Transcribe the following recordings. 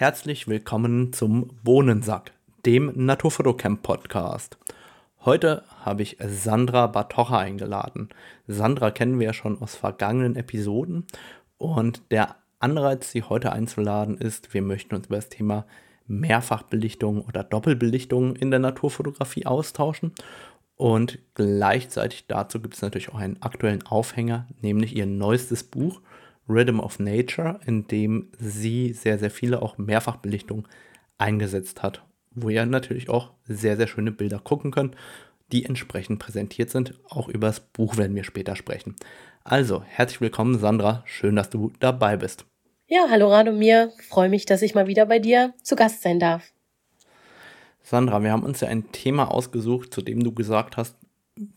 Herzlich willkommen zum Bohnensack, dem Naturfotocamp Podcast. Heute habe ich Sandra Batocha eingeladen. Sandra kennen wir ja schon aus vergangenen Episoden und der Anreiz, sie heute einzuladen, ist, wir möchten uns über das Thema Mehrfachbelichtung oder Doppelbelichtung in der Naturfotografie austauschen. Und gleichzeitig dazu gibt es natürlich auch einen aktuellen Aufhänger, nämlich ihr neuestes Buch Rhythm of Nature, in dem sie sehr, sehr viele auch Mehrfachbelichtungen eingesetzt hat, wo ihr natürlich auch sehr, sehr schöne Bilder gucken könnt, die entsprechend präsentiert sind. Auch über das Buch werden wir später sprechen. Also, herzlich willkommen, Sandra. Schön, dass du dabei bist. Ja, hallo Radomir. Freue mich, dass ich mal wieder bei dir zu Gast sein darf. Sandra, wir haben uns ja ein Thema ausgesucht, zu dem du gesagt hast,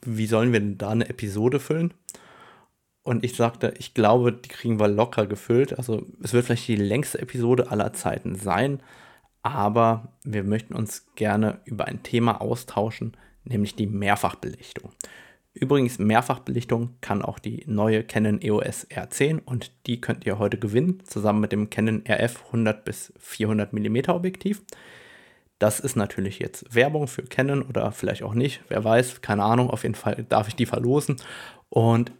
wie sollen wir denn da eine Episode füllen? Und ich sagte, ich glaube, die kriegen wir locker gefüllt. Also es wird vielleicht die längste Episode aller Zeiten sein, aber wir möchten uns gerne über ein Thema austauschen, nämlich die Mehrfachbelichtung. Übrigens, Mehrfachbelichtung kann auch die neue Canon EOS R10 und die könnt ihr heute gewinnen, zusammen mit dem Canon RF 100 bis 400 mm Objektiv. Das ist natürlich jetzt Werbung für Canon oder vielleicht auch nicht, wer weiß, keine Ahnung, auf jeden Fall darf ich die verlosen. Und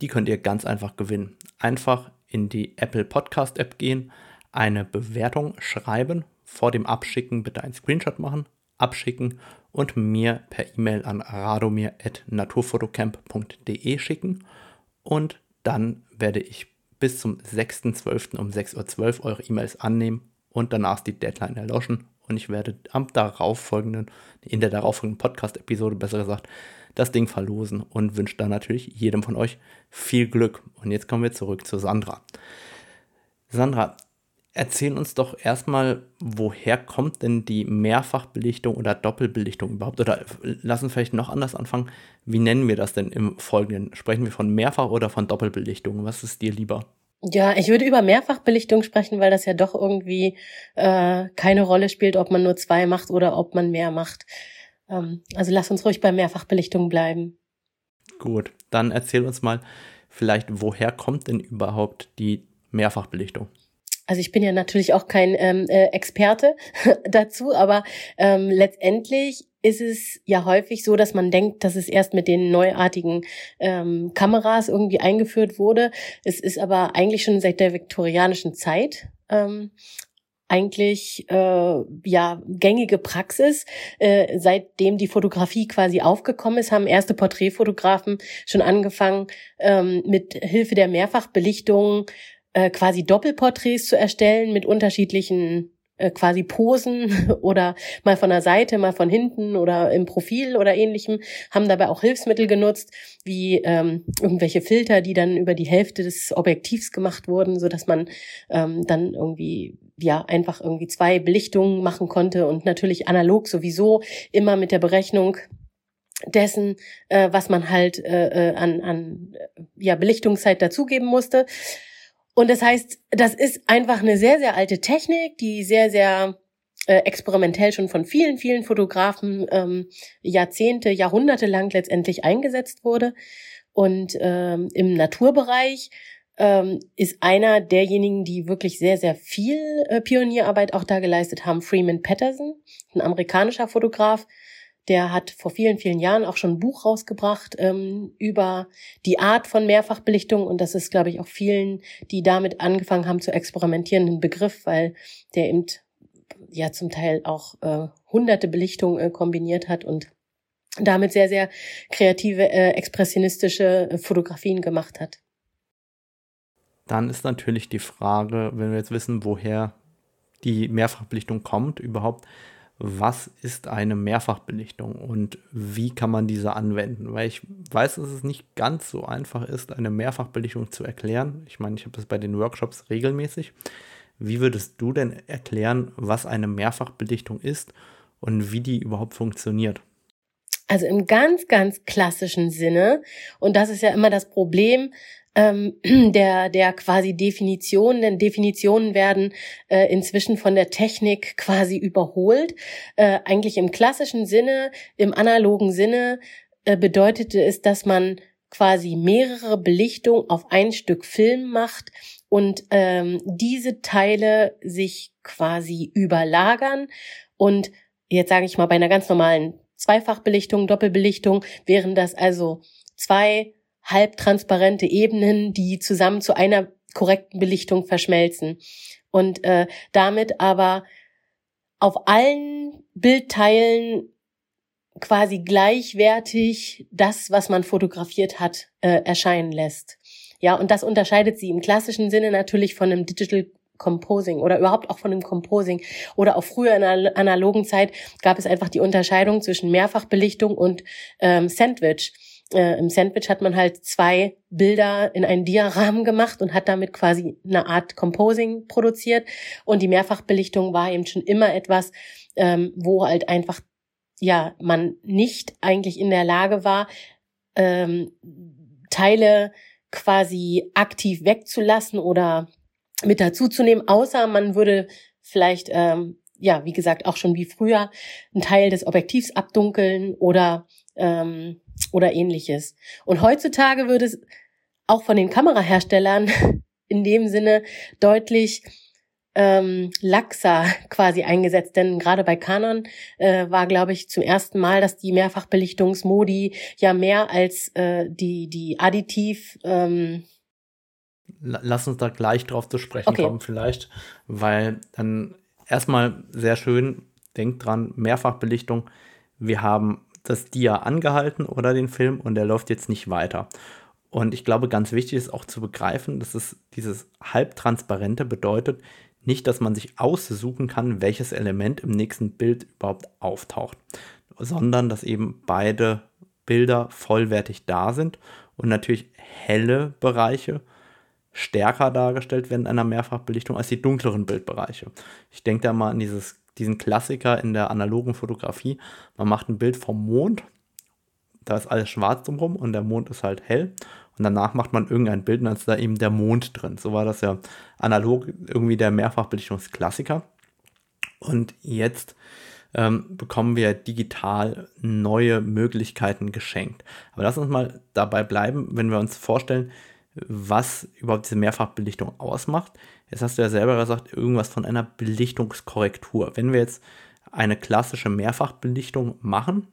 die könnt ihr ganz einfach gewinnen. Einfach in die Apple Podcast App gehen, eine Bewertung schreiben, vor dem Abschicken bitte einen Screenshot machen, abschicken und mir per E-Mail an radomir.naturfotocamp.de schicken und dann werde ich bis zum 6.12. um 6.12 Uhr eure E-Mails annehmen und danach die Deadline erloschen und ich werde am darauffolgenden, in der darauffolgenden Podcast-Episode besser gesagt, das Ding verlosen und wünsche dann natürlich jedem von euch viel Glück. Und jetzt kommen wir zurück zu Sandra. Sandra, erzähl uns doch erstmal, woher kommt denn die Mehrfachbelichtung oder Doppelbelichtung überhaupt? Oder lass uns vielleicht noch anders anfangen. Wie nennen wir das denn im Folgenden? Sprechen wir von Mehrfach- oder von Doppelbelichtung? Was ist dir lieber? Ja, ich würde über Mehrfachbelichtung sprechen, weil das ja doch irgendwie äh, keine Rolle spielt, ob man nur zwei macht oder ob man mehr macht. Ähm, also lass uns ruhig bei Mehrfachbelichtung bleiben. Gut, dann erzähl uns mal vielleicht, woher kommt denn überhaupt die Mehrfachbelichtung? Also ich bin ja natürlich auch kein ähm, äh, Experte dazu, aber ähm, letztendlich ist es ja häufig so, dass man denkt, dass es erst mit den neuartigen ähm, Kameras irgendwie eingeführt wurde. Es ist aber eigentlich schon seit der viktorianischen Zeit ähm, eigentlich äh, ja gängige Praxis. Äh, seitdem die Fotografie quasi aufgekommen ist, haben erste Porträtfotografen schon angefangen, ähm, mit Hilfe der Mehrfachbelichtung äh, quasi Doppelporträts zu erstellen mit unterschiedlichen äh, quasi Posen oder mal von der Seite, mal von hinten oder im Profil oder ähnlichem, haben dabei auch Hilfsmittel genutzt, wie ähm, irgendwelche Filter, die dann über die Hälfte des Objektivs gemacht wurden, so dass man ähm, dann irgendwie ja einfach irgendwie zwei Belichtungen machen konnte und natürlich analog sowieso immer mit der Berechnung dessen, äh, was man halt äh, äh an, an ja, Belichtungszeit dazugeben musste. Und das heißt, das ist einfach eine sehr, sehr alte Technik, die sehr, sehr äh, experimentell schon von vielen, vielen Fotografen ähm, Jahrzehnte, Jahrhunderte lang letztendlich eingesetzt wurde. Und ähm, im Naturbereich ähm, ist einer derjenigen, die wirklich sehr, sehr viel äh, Pionierarbeit auch da geleistet haben, Freeman Patterson, ein amerikanischer Fotograf. Der hat vor vielen, vielen Jahren auch schon ein Buch rausgebracht ähm, über die Art von Mehrfachbelichtung. Und das ist, glaube ich, auch vielen, die damit angefangen haben zu experimentieren, ein Begriff, weil der eben ja zum Teil auch äh, hunderte Belichtungen äh, kombiniert hat und damit sehr, sehr kreative, äh, expressionistische äh, Fotografien gemacht hat. Dann ist natürlich die Frage, wenn wir jetzt wissen, woher die Mehrfachbelichtung kommt, überhaupt, was ist eine Mehrfachbelichtung und wie kann man diese anwenden? Weil ich weiß, dass es nicht ganz so einfach ist, eine Mehrfachbelichtung zu erklären. Ich meine, ich habe das bei den Workshops regelmäßig. Wie würdest du denn erklären, was eine Mehrfachbelichtung ist und wie die überhaupt funktioniert? Also im ganz, ganz klassischen Sinne, und das ist ja immer das Problem, ähm, der, der quasi Definitionen, denn Definitionen werden äh, inzwischen von der Technik quasi überholt. Äh, eigentlich im klassischen Sinne, im analogen Sinne äh, bedeutete es, dass man quasi mehrere Belichtungen auf ein Stück Film macht und ähm, diese Teile sich quasi überlagern und jetzt sage ich mal bei einer ganz normalen Zweifachbelichtung, Doppelbelichtung wären das also zwei halbtransparente Ebenen, die zusammen zu einer korrekten Belichtung verschmelzen und äh, damit aber auf allen Bildteilen quasi gleichwertig das, was man fotografiert hat, äh, erscheinen lässt. Ja, und das unterscheidet sie im klassischen Sinne natürlich von einem Digital Composing oder überhaupt auch von dem Composing oder auch früher in der analogen Zeit gab es einfach die Unterscheidung zwischen Mehrfachbelichtung und ähm, Sandwich. Äh, Im Sandwich hat man halt zwei Bilder in einen Diarahmen gemacht und hat damit quasi eine Art Composing produziert. Und die Mehrfachbelichtung war eben schon immer etwas, ähm, wo halt einfach ja man nicht eigentlich in der Lage war, ähm, Teile quasi aktiv wegzulassen oder mit dazuzunehmen, außer man würde vielleicht, ähm, ja, wie gesagt, auch schon wie früher einen Teil des Objektivs abdunkeln oder, ähm, oder ähnliches. Und heutzutage würde es auch von den Kameraherstellern in dem Sinne deutlich ähm, laxer quasi eingesetzt, denn gerade bei Canon äh, war, glaube ich, zum ersten Mal, dass die Mehrfachbelichtungsmodi ja mehr als äh, die die Additiv ähm, Lass uns da gleich drauf zu sprechen okay. kommen, vielleicht, weil dann erstmal sehr schön, denkt dran, Mehrfachbelichtung. Wir haben das Dia angehalten oder den Film und der läuft jetzt nicht weiter. Und ich glaube, ganz wichtig ist auch zu begreifen, dass es dieses Halbtransparente bedeutet, nicht, dass man sich aussuchen kann, welches Element im nächsten Bild überhaupt auftaucht, sondern dass eben beide Bilder vollwertig da sind und natürlich helle Bereiche stärker dargestellt werden in einer Mehrfachbelichtung als die dunkleren Bildbereiche. Ich denke da mal an dieses, diesen Klassiker in der analogen Fotografie. Man macht ein Bild vom Mond, da ist alles schwarz drumherum und der Mond ist halt hell. Und danach macht man irgendein Bild und dann ist da eben der Mond drin. So war das ja analog irgendwie der Mehrfachbelichtungsklassiker. Und jetzt ähm, bekommen wir digital neue Möglichkeiten geschenkt. Aber lass uns mal dabei bleiben, wenn wir uns vorstellen, was überhaupt diese Mehrfachbelichtung ausmacht. Jetzt hast du ja selber gesagt, irgendwas von einer Belichtungskorrektur. Wenn wir jetzt eine klassische Mehrfachbelichtung machen,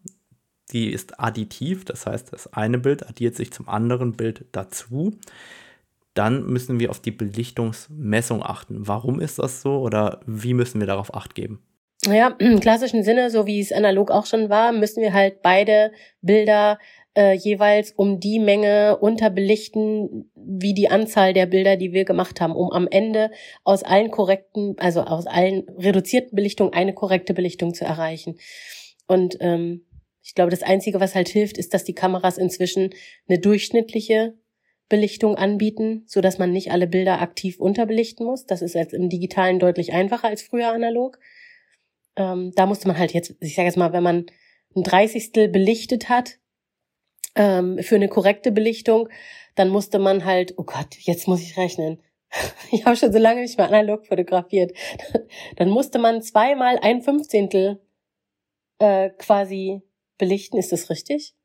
die ist additiv, das heißt, das eine Bild addiert sich zum anderen Bild dazu, dann müssen wir auf die Belichtungsmessung achten. Warum ist das so oder wie müssen wir darauf acht geben? Ja, im klassischen Sinne, so wie es analog auch schon war, müssen wir halt beide Bilder äh, jeweils um die Menge unterbelichten, wie die Anzahl der Bilder, die wir gemacht haben, um am Ende aus allen korrekten, also aus allen reduzierten Belichtungen eine korrekte Belichtung zu erreichen. Und ähm, ich glaube, das Einzige, was halt hilft, ist, dass die Kameras inzwischen eine durchschnittliche Belichtung anbieten, so dass man nicht alle Bilder aktiv unterbelichten muss. Das ist jetzt im Digitalen deutlich einfacher als früher analog. Ähm, da musste man halt jetzt, ich sage jetzt mal, wenn man ein Dreißigstel belichtet hat, ähm, für eine korrekte Belichtung, dann musste man halt, oh Gott, jetzt muss ich rechnen. Ich habe schon so lange nicht mehr analog fotografiert. Dann musste man zweimal ein Fünfzehntel äh, quasi belichten. Ist das richtig?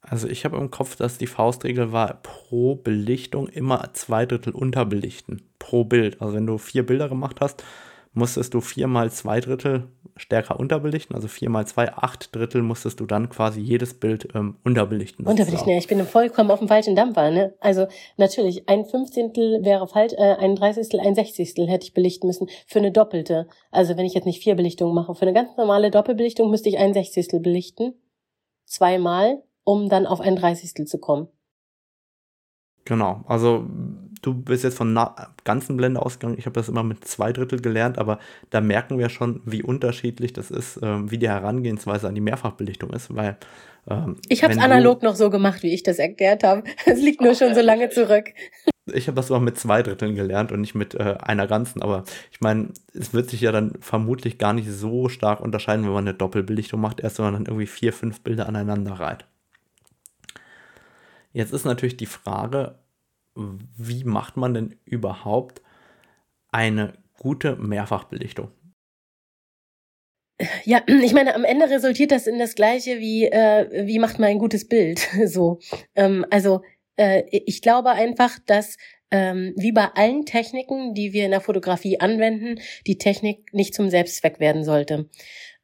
Also ich habe im Kopf, dass die Faustregel war, pro Belichtung immer zwei Drittel unterbelichten. Pro Bild. Also wenn du vier Bilder gemacht hast, musstest du viermal zwei Drittel stärker unterbelichten, also viermal zwei, acht Drittel musstest du dann quasi jedes Bild ähm, unterbelichten. Unterbelichten, ja, ich bin vollkommen auf dem falschen Dampfer, ne? Also natürlich, ein Fünfzehntel wäre falsch, äh, ein Dreißigstel, ein Sechzigstel hätte ich belichten müssen für eine doppelte. Also wenn ich jetzt nicht vier Belichtungen mache, für eine ganz normale Doppelbelichtung müsste ich ein Sechzigstel belichten, zweimal, um dann auf ein Dreißigstel zu kommen. Genau, also du bist jetzt von ganzen Blende ausgegangen. Ich habe das immer mit zwei Drittel gelernt, aber da merken wir schon, wie unterschiedlich das ist, äh, wie die Herangehensweise an die Mehrfachbelichtung ist, weil ähm, ich habe es analog noch so gemacht, wie ich das erklärt habe. Es liegt nur schon so lange zurück. Ich habe das immer mit zwei Dritteln gelernt und nicht mit äh, einer ganzen, aber ich meine, es wird sich ja dann vermutlich gar nicht so stark unterscheiden, wenn man eine Doppelbelichtung macht, erst wenn man dann irgendwie vier, fünf Bilder aneinander reiht. Jetzt ist natürlich die Frage, wie macht man denn überhaupt eine gute Mehrfachbelichtung? Ja, ich meine, am Ende resultiert das in das Gleiche wie, äh, wie macht man ein gutes Bild. so, ähm, also äh, ich glaube einfach, dass ähm, wie bei allen Techniken, die wir in der Fotografie anwenden, die Technik nicht zum Selbstzweck werden sollte.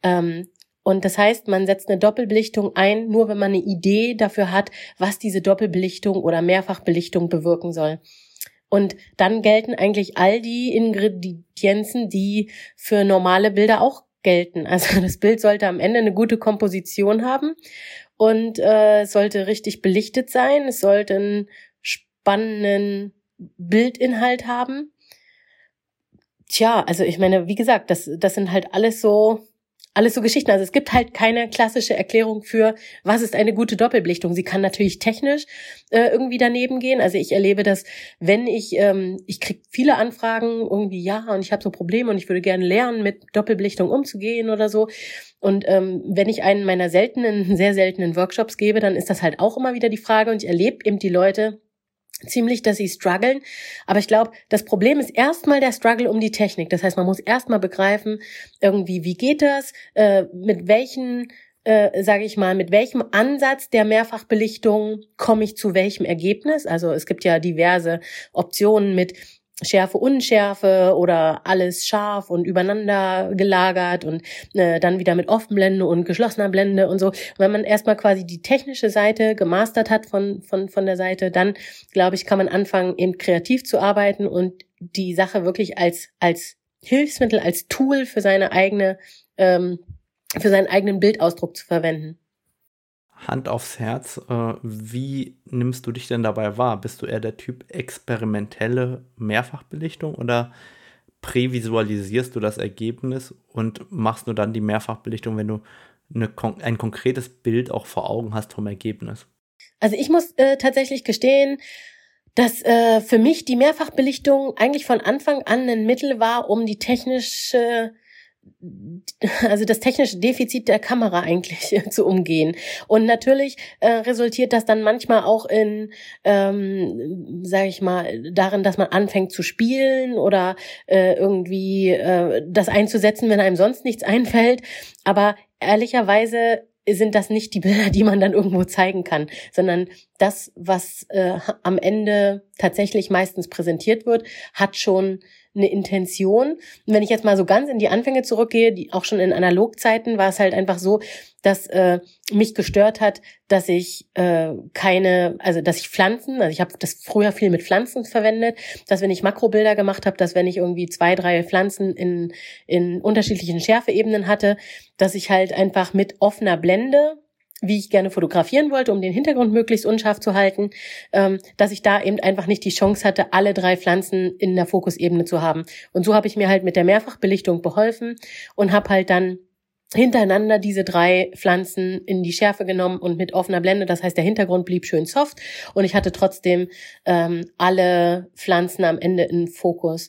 Ähm, und das heißt, man setzt eine Doppelbelichtung ein, nur wenn man eine Idee dafür hat, was diese Doppelbelichtung oder Mehrfachbelichtung bewirken soll. Und dann gelten eigentlich all die Ingredienzen, die für normale Bilder auch gelten. Also das Bild sollte am Ende eine gute Komposition haben und äh, es sollte richtig belichtet sein. Es sollte einen spannenden Bildinhalt haben. Tja, also ich meine, wie gesagt, das, das sind halt alles so alles so Geschichten. Also es gibt halt keine klassische Erklärung für, was ist eine gute Doppelbelichtung. Sie kann natürlich technisch äh, irgendwie daneben gehen. Also ich erlebe das, wenn ich, ähm, ich kriege viele Anfragen irgendwie, ja, und ich habe so Probleme und ich würde gerne lernen, mit Doppelbelichtung umzugehen oder so. Und ähm, wenn ich einen meiner seltenen, sehr seltenen Workshops gebe, dann ist das halt auch immer wieder die Frage und ich erlebe eben die Leute, ziemlich, dass sie strugglen. Aber ich glaube, das Problem ist erstmal der Struggle um die Technik. Das heißt, man muss erstmal begreifen, irgendwie, wie geht das, äh, mit welchen äh, sage ich mal, mit welchem Ansatz der Mehrfachbelichtung komme ich zu welchem Ergebnis? Also es gibt ja diverse Optionen mit Schärfe, Unschärfe oder alles scharf und übereinander gelagert und äh, dann wieder mit Offenblende und geschlossener Blende und so. Und wenn man erstmal quasi die technische Seite gemastert hat von, von, von der Seite, dann glaube ich, kann man anfangen, eben kreativ zu arbeiten und die Sache wirklich als, als Hilfsmittel, als Tool für seine eigene, ähm, für seinen eigenen Bildausdruck zu verwenden. Hand aufs Herz, äh, wie nimmst du dich denn dabei wahr? Bist du eher der Typ experimentelle Mehrfachbelichtung oder prävisualisierst du das Ergebnis und machst nur dann die Mehrfachbelichtung, wenn du eine, ein konkretes Bild auch vor Augen hast vom Ergebnis? Also ich muss äh, tatsächlich gestehen, dass äh, für mich die Mehrfachbelichtung eigentlich von Anfang an ein Mittel war, um die technische also das technische Defizit der Kamera eigentlich zu umgehen. Und natürlich äh, resultiert das dann manchmal auch in, ähm, sage ich mal, darin, dass man anfängt zu spielen oder äh, irgendwie äh, das einzusetzen, wenn einem sonst nichts einfällt. Aber ehrlicherweise sind das nicht die Bilder, die man dann irgendwo zeigen kann, sondern das, was äh, am Ende tatsächlich meistens präsentiert wird, hat schon eine Intention. Und wenn ich jetzt mal so ganz in die Anfänge zurückgehe, die auch schon in Analogzeiten war es halt einfach so, dass äh, mich gestört hat, dass ich äh, keine, also dass ich Pflanzen, also ich habe das früher viel mit Pflanzen verwendet, dass wenn ich Makrobilder gemacht habe, dass wenn ich irgendwie zwei, drei Pflanzen in, in unterschiedlichen Schärfeebenen hatte, dass ich halt einfach mit offener Blende wie ich gerne fotografieren wollte, um den Hintergrund möglichst unscharf zu halten, ähm, dass ich da eben einfach nicht die Chance hatte, alle drei Pflanzen in der Fokusebene zu haben. Und so habe ich mir halt mit der Mehrfachbelichtung beholfen und habe halt dann hintereinander diese drei Pflanzen in die Schärfe genommen und mit offener Blende. Das heißt, der Hintergrund blieb schön soft und ich hatte trotzdem ähm, alle Pflanzen am Ende in Fokus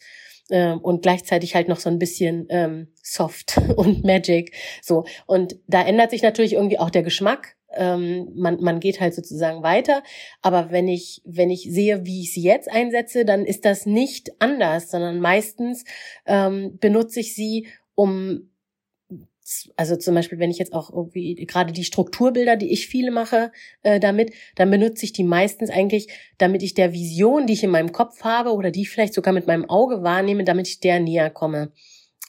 und gleichzeitig halt noch so ein bisschen ähm, soft und magic. So. Und da ändert sich natürlich irgendwie auch der Geschmack. Ähm, man, man geht halt sozusagen weiter. Aber wenn ich, wenn ich sehe, wie ich sie jetzt einsetze, dann ist das nicht anders, sondern meistens ähm, benutze ich sie, um also zum Beispiel, wenn ich jetzt auch irgendwie gerade die Strukturbilder, die ich viele mache, äh, damit, dann benutze ich die meistens eigentlich, damit ich der Vision, die ich in meinem Kopf habe oder die ich vielleicht sogar mit meinem Auge wahrnehme, damit ich der näher komme.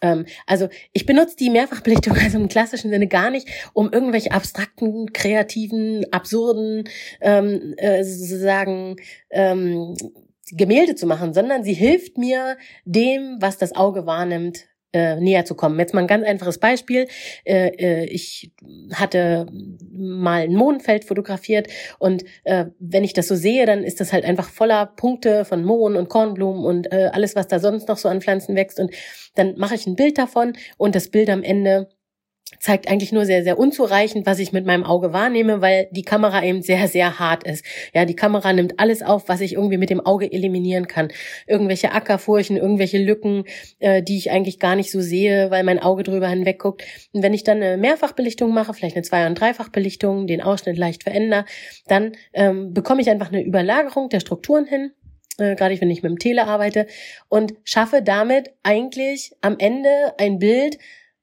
Ähm, also ich benutze die Mehrfachbelichtung also im klassischen Sinne gar nicht, um irgendwelche abstrakten, kreativen, absurden, ähm, äh, sozusagen ähm, Gemälde zu machen, sondern sie hilft mir dem, was das Auge wahrnimmt, äh, näher zu kommen. Jetzt mal ein ganz einfaches Beispiel. Äh, äh, ich hatte mal ein Mondfeld fotografiert und äh, wenn ich das so sehe, dann ist das halt einfach voller Punkte von Mohn und Kornblumen und äh, alles, was da sonst noch so an Pflanzen wächst. Und dann mache ich ein Bild davon und das Bild am Ende zeigt eigentlich nur sehr, sehr unzureichend, was ich mit meinem Auge wahrnehme, weil die Kamera eben sehr, sehr hart ist. Ja, die Kamera nimmt alles auf, was ich irgendwie mit dem Auge eliminieren kann. Irgendwelche Ackerfurchen, irgendwelche Lücken, äh, die ich eigentlich gar nicht so sehe, weil mein Auge drüber hinweg guckt. Und wenn ich dann eine Mehrfachbelichtung mache, vielleicht eine Zwei- und Dreifachbelichtung, den Ausschnitt leicht verändere, dann ähm, bekomme ich einfach eine Überlagerung der Strukturen hin äh, gerade wenn ich mit dem Tele arbeite und schaffe damit eigentlich am Ende ein Bild,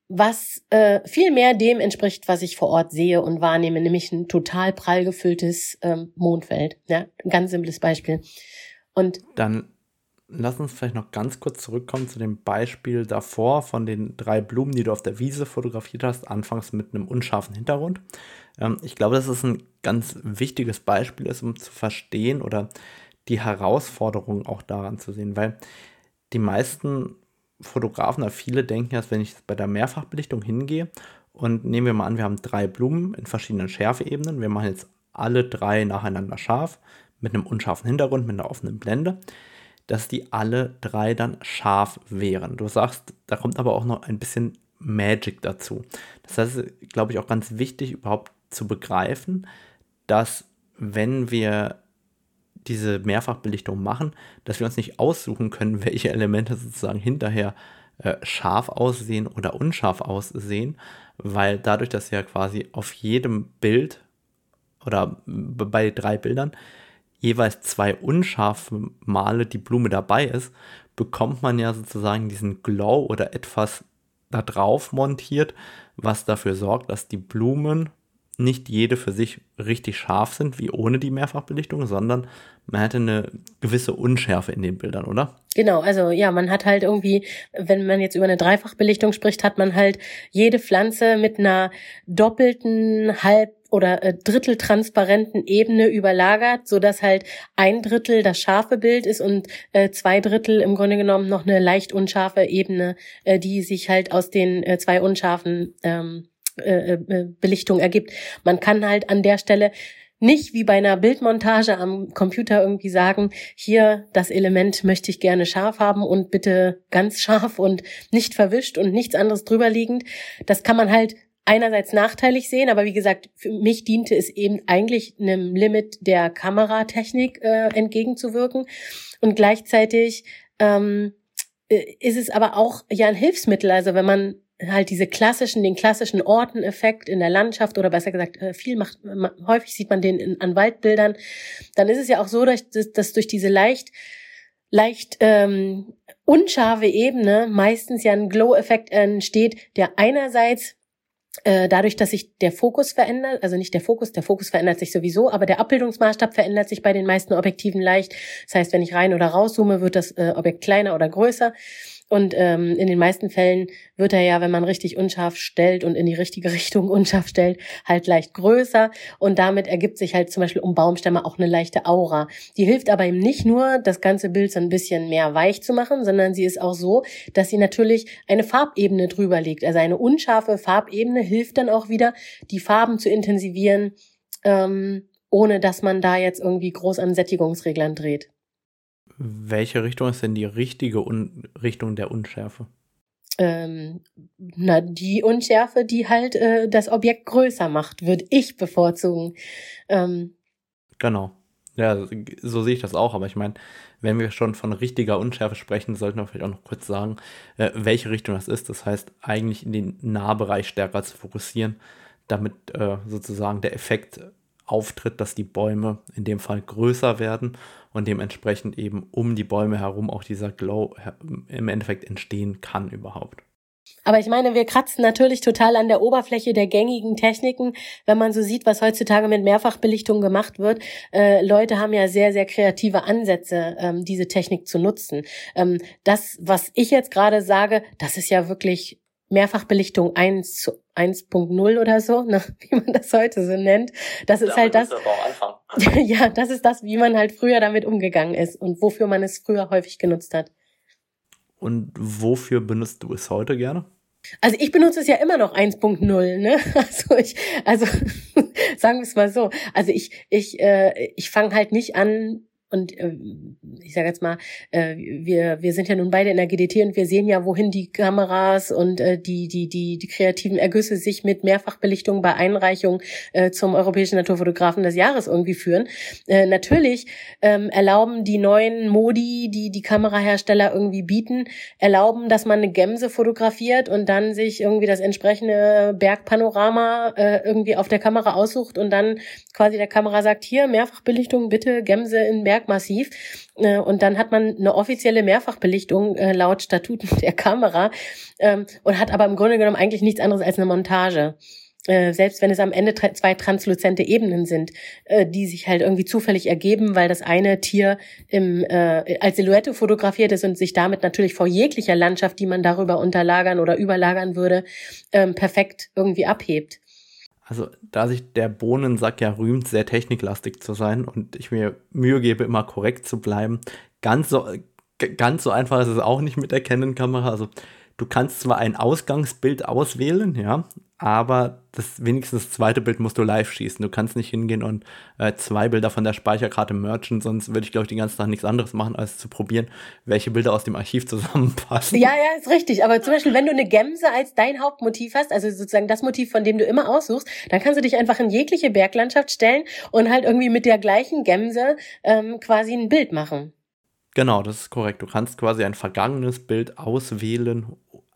was äh, viel mehr dem entspricht, was ich vor Ort sehe und wahrnehme, nämlich ein total prall gefülltes ähm, Mondfeld. Ja, ein ganz simples Beispiel. Und dann lass uns vielleicht noch ganz kurz zurückkommen zu dem Beispiel davor von den drei Blumen, die du auf der Wiese fotografiert hast, anfangs mit einem unscharfen Hintergrund. Ähm, ich glaube, dass es ein ganz wichtiges Beispiel ist, um zu verstehen oder die Herausforderung auch daran zu sehen, weil die meisten Fotografen oder viele denken dass wenn ich bei der Mehrfachbelichtung hingehe und nehmen wir mal an, wir haben drei Blumen in verschiedenen Schärfeebenen, wir machen jetzt alle drei nacheinander scharf, mit einem unscharfen Hintergrund, mit einer offenen Blende, dass die alle drei dann scharf wären. Du sagst, da kommt aber auch noch ein bisschen Magic dazu. Das heißt, glaube ich, auch ganz wichtig überhaupt zu begreifen, dass wenn wir diese Mehrfachbelichtung machen, dass wir uns nicht aussuchen können, welche Elemente sozusagen hinterher äh, scharf aussehen oder unscharf aussehen, weil dadurch, dass ja quasi auf jedem Bild oder bei drei Bildern jeweils zwei unscharfe Male die Blume dabei ist, bekommt man ja sozusagen diesen Glow oder etwas da drauf montiert, was dafür sorgt, dass die Blumen nicht jede für sich richtig scharf sind, wie ohne die Mehrfachbelichtung, sondern man hätte eine gewisse Unschärfe in den Bildern, oder? Genau, also ja, man hat halt irgendwie, wenn man jetzt über eine Dreifachbelichtung spricht, hat man halt jede Pflanze mit einer doppelten, halb oder äh, dritteltransparenten Ebene überlagert, so dass halt ein Drittel das scharfe Bild ist und äh, zwei Drittel im Grunde genommen noch eine leicht unscharfe Ebene, äh, die sich halt aus den äh, zwei unscharfen ähm, äh, äh, Belichtung ergibt. Man kann halt an der Stelle nicht wie bei einer Bildmontage am Computer irgendwie sagen, hier das Element möchte ich gerne scharf haben und bitte ganz scharf und nicht verwischt und nichts anderes drüber liegend. Das kann man halt einerseits nachteilig sehen, aber wie gesagt, für mich diente es eben eigentlich einem Limit der Kameratechnik äh, entgegenzuwirken und gleichzeitig ähm, äh, ist es aber auch ja ein Hilfsmittel. Also wenn man halt diese klassischen, den klassischen Orteneffekt in der Landschaft oder besser gesagt äh, viel macht, häufig sieht man den in, an Waldbildern, dann ist es ja auch so, dass, dass durch diese leicht leicht ähm, unscharfe Ebene meistens ja ein Glow-Effekt entsteht, der einerseits äh, dadurch, dass sich der Fokus verändert, also nicht der Fokus, der Fokus verändert sich sowieso, aber der Abbildungsmaßstab verändert sich bei den meisten Objektiven leicht. Das heißt, wenn ich rein oder rauszoome, wird das äh, Objekt kleiner oder größer. Und ähm, in den meisten Fällen wird er ja, wenn man richtig unscharf stellt und in die richtige Richtung unscharf stellt, halt leicht größer. Und damit ergibt sich halt zum Beispiel um Baumstämme auch eine leichte Aura. Die hilft aber eben nicht nur, das ganze Bild so ein bisschen mehr weich zu machen, sondern sie ist auch so, dass sie natürlich eine Farbebene drüber legt. Also eine unscharfe Farbebene hilft dann auch wieder, die Farben zu intensivieren, ähm, ohne dass man da jetzt irgendwie groß an Sättigungsreglern dreht. Welche Richtung ist denn die richtige Un Richtung der Unschärfe? Ähm, na, die Unschärfe, die halt äh, das Objekt größer macht, würde ich bevorzugen. Ähm, genau. Ja, so sehe ich das auch. Aber ich meine, wenn wir schon von richtiger Unschärfe sprechen, sollten wir vielleicht auch noch kurz sagen, äh, welche Richtung das ist. Das heißt, eigentlich in den Nahbereich stärker zu fokussieren, damit äh, sozusagen der Effekt auftritt, dass die Bäume in dem Fall größer werden und dementsprechend eben um die Bäume herum auch dieser Glow im Endeffekt entstehen kann überhaupt. Aber ich meine, wir kratzen natürlich total an der Oberfläche der gängigen Techniken, wenn man so sieht, was heutzutage mit Mehrfachbelichtung gemacht wird. Äh, Leute haben ja sehr, sehr kreative Ansätze, ähm, diese Technik zu nutzen. Ähm, das, was ich jetzt gerade sage, das ist ja wirklich Mehrfachbelichtung 1 zu 1.0 oder so, ne, wie man das heute so nennt. Das ist halt das. ja, das ist das, wie man halt früher damit umgegangen ist und wofür man es früher häufig genutzt hat. Und wofür benutzt du es heute gerne? Also ich benutze es ja immer noch 1.0, ne? Also ich, also sagen wir es mal so. Also ich, ich, äh, ich fange halt nicht an, und äh, ich sage jetzt mal, äh, wir, wir sind ja nun beide in der GDT und wir sehen ja, wohin die Kameras und äh, die, die, die, die kreativen Ergüsse sich mit Mehrfachbelichtung bei Einreichung äh, zum Europäischen Naturfotografen des Jahres irgendwie führen. Äh, natürlich ähm, erlauben die neuen Modi, die die Kamerahersteller irgendwie bieten, erlauben, dass man eine Gemse fotografiert und dann sich irgendwie das entsprechende Bergpanorama äh, irgendwie auf der Kamera aussucht und dann quasi der Kamera sagt, hier Mehrfachbelichtung, bitte Gemse in Berg Bergmassiv. Äh, und dann hat man eine offizielle Mehrfachbelichtung äh, laut Statuten der Kamera ähm, und hat aber im Grunde genommen eigentlich nichts anderes als eine Montage. äh, selbst wenn es am Ende zwei transluzente Ebenen sind, die sich halt irgendwie zufällig ergeben, weil das eine Tier im, äh, als Silhouette fotografiert ist und sich damit natürlich vor jeglicher Landschaft, die man darüber unterlagern oder überlagern würde, ähm, perfekt irgendwie abhebt. Also, da sich der Bohnensack ja rühmt, sehr techniklastig zu sein und ich mir Mühe gebe, immer korrekt zu bleiben, ganz so, ganz so einfach ist es auch nicht mit der Canon-Kamera. Also, du kannst zwar ein Ausgangsbild auswählen, ja, aber das wenigstens das zweite Bild musst du live schießen. Du kannst nicht hingehen und äh, zwei Bilder von der Speicherkarte merchen, sonst würde ich, glaube ich, den ganzen Tag nichts anderes machen, als zu probieren, welche Bilder aus dem Archiv zusammenpassen. Ja, ja, ist richtig. Aber zum Beispiel, wenn du eine Gemse als dein Hauptmotiv hast, also sozusagen das Motiv, von dem du immer aussuchst, dann kannst du dich einfach in jegliche Berglandschaft stellen und halt irgendwie mit der gleichen Gemse ähm, quasi ein Bild machen. Genau, das ist korrekt. Du kannst quasi ein vergangenes Bild auswählen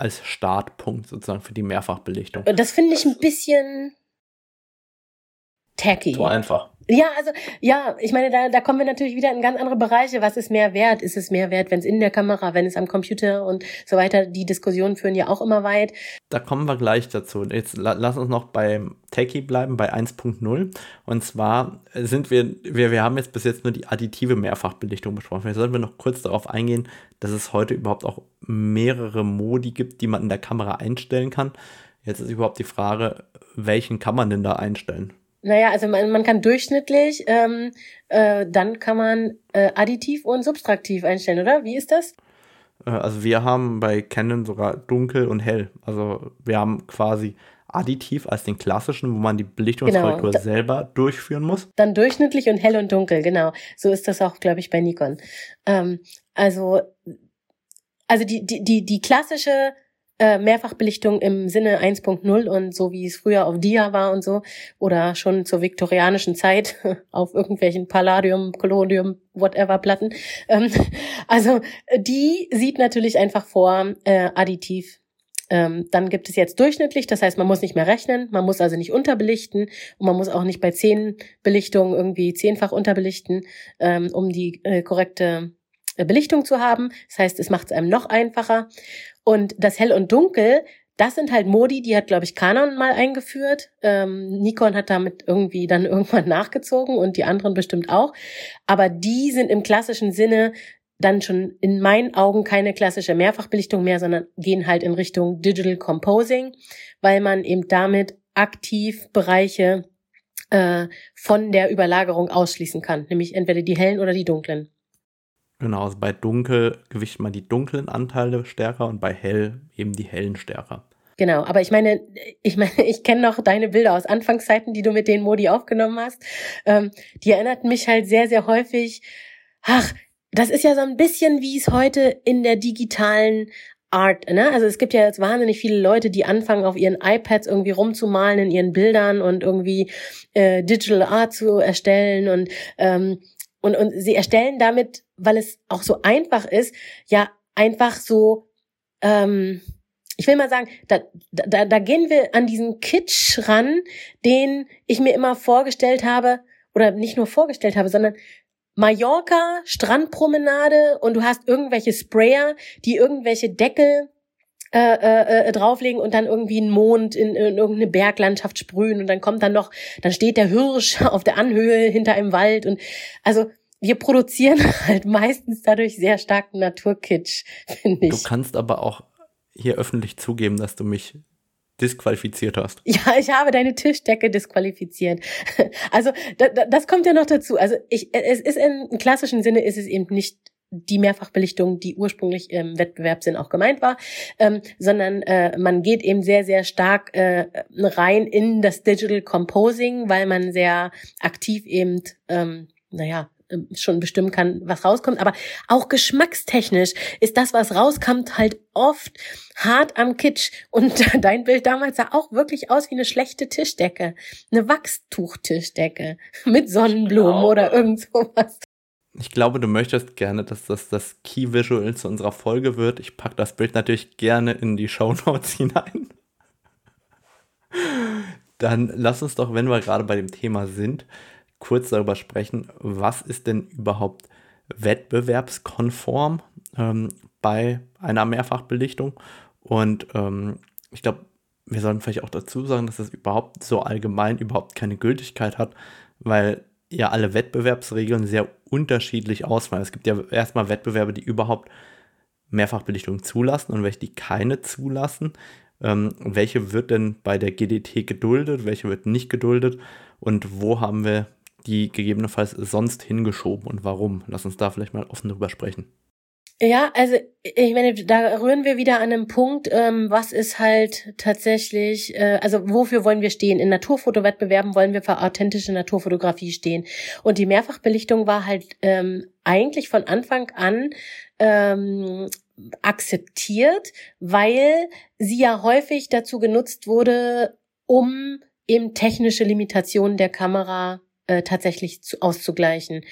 als Startpunkt sozusagen für die Mehrfachbelichtung. Das finde ich ein bisschen tacky. So einfach. Ja, also ja, ich meine, da, da kommen wir natürlich wieder in ganz andere Bereiche. Was ist mehr wert? Ist es mehr wert, wenn es in der Kamera, wenn es am Computer und so weiter? Die Diskussionen führen ja auch immer weit. Da kommen wir gleich dazu. Jetzt la lass uns noch beim Techie bleiben, bei 1.0. Und zwar sind wir, wir, wir haben jetzt bis jetzt nur die additive Mehrfachbelichtung besprochen. Vielleicht sollten wir noch kurz darauf eingehen, dass es heute überhaupt auch mehrere Modi gibt, die man in der Kamera einstellen kann. Jetzt ist überhaupt die Frage, welchen kann man denn da einstellen? Naja, also man, man kann durchschnittlich, ähm, äh, dann kann man äh, additiv und subtraktiv einstellen, oder? Wie ist das? Äh, also wir haben bei Canon sogar dunkel und hell. Also wir haben quasi additiv als den klassischen, wo man die Belichtungskorrektur genau. selber durchführen muss. Dann durchschnittlich und hell und dunkel, genau. So ist das auch, glaube ich, bei Nikon. Ähm, also, also die, die, die, die klassische äh, Mehrfachbelichtung im Sinne 1.0 und so wie es früher auf Dia war und so oder schon zur viktorianischen Zeit auf irgendwelchen Palladium, Collodium, whatever Platten. Ähm, also die sieht natürlich einfach vor äh, additiv. Ähm, dann gibt es jetzt durchschnittlich, das heißt, man muss nicht mehr rechnen, man muss also nicht unterbelichten und man muss auch nicht bei zehn Belichtungen irgendwie zehnfach unterbelichten, ähm, um die äh, korrekte äh, Belichtung zu haben. Das heißt, es macht es einem noch einfacher. Und das Hell und Dunkel, das sind halt Modi, die hat, glaube ich, Canon mal eingeführt. Ähm, Nikon hat damit irgendwie dann irgendwann nachgezogen und die anderen bestimmt auch. Aber die sind im klassischen Sinne dann schon in meinen Augen keine klassische Mehrfachbelichtung mehr, sondern gehen halt in Richtung Digital Composing, weil man eben damit aktiv Bereiche äh, von der Überlagerung ausschließen kann, nämlich entweder die hellen oder die dunklen. Genau, also bei dunkel gewichtet man die dunklen Anteile stärker und bei hell eben die hellen stärker. Genau, aber ich meine, ich meine, ich kenne noch deine Bilder aus Anfangszeiten, die du mit den Modi aufgenommen hast. Ähm, die erinnerten mich halt sehr, sehr häufig. Ach, das ist ja so ein bisschen wie es heute in der digitalen Art, ne? Also es gibt ja jetzt wahnsinnig viele Leute, die anfangen, auf ihren iPads irgendwie rumzumalen in ihren Bildern und irgendwie äh, Digital Art zu erstellen und ähm, und, und sie erstellen damit, weil es auch so einfach ist, ja einfach so, ähm, ich will mal sagen, da, da, da gehen wir an diesen Kitsch ran, den ich mir immer vorgestellt habe, oder nicht nur vorgestellt habe, sondern Mallorca, Strandpromenade und du hast irgendwelche Sprayer, die irgendwelche Deckel äh, äh, äh, drauflegen und dann irgendwie einen Mond in, in irgendeine Berglandschaft sprühen und dann kommt dann noch, dann steht der Hirsch auf der Anhöhe hinter einem Wald und also wir produzieren halt meistens dadurch sehr starken Naturkitsch, finde ich. Du kannst aber auch hier öffentlich zugeben, dass du mich disqualifiziert hast. Ja, ich habe deine Tischdecke disqualifiziert. Also da, da, das kommt ja noch dazu. Also ich, es ist im klassischen Sinne ist es eben nicht die Mehrfachbelichtung, die ursprünglich im Wettbewerbssinn auch gemeint war, ähm, sondern äh, man geht eben sehr, sehr stark äh, rein in das Digital Composing, weil man sehr aktiv eben, ähm, naja, schon bestimmen kann, was rauskommt. Aber auch geschmackstechnisch ist das, was rauskommt, halt oft hart am Kitsch. Und dein Bild damals sah auch wirklich aus wie eine schlechte Tischdecke. Eine Wachstuchtischdecke mit Sonnenblumen genau. oder irgend sowas. Ich glaube, du möchtest gerne, dass das das Key Visual zu unserer Folge wird. Ich packe das Bild natürlich gerne in die Show Notes hinein. Dann lass uns doch, wenn wir gerade bei dem Thema sind, kurz darüber sprechen, was ist denn überhaupt wettbewerbskonform ähm, bei einer Mehrfachbelichtung. Und ähm, ich glaube, wir sollten vielleicht auch dazu sagen, dass das überhaupt so allgemein überhaupt keine Gültigkeit hat, weil ja alle Wettbewerbsregeln sehr unterschiedlich ausfallen. Es gibt ja erstmal Wettbewerbe, die überhaupt Mehrfachbelichtung zulassen und welche, die keine zulassen. Ähm, welche wird denn bei der GDT geduldet, welche wird nicht geduldet und wo haben wir die gegebenenfalls sonst hingeschoben und warum? Lass uns da vielleicht mal offen drüber sprechen. Ja, also ich meine, da rühren wir wieder an einem Punkt, ähm, was ist halt tatsächlich, äh, also wofür wollen wir stehen? In Naturfotowettbewerben wollen wir für authentische Naturfotografie stehen. Und die Mehrfachbelichtung war halt ähm, eigentlich von Anfang an ähm, akzeptiert, weil sie ja häufig dazu genutzt wurde, um eben technische Limitationen der Kamera äh, tatsächlich zu, auszugleichen.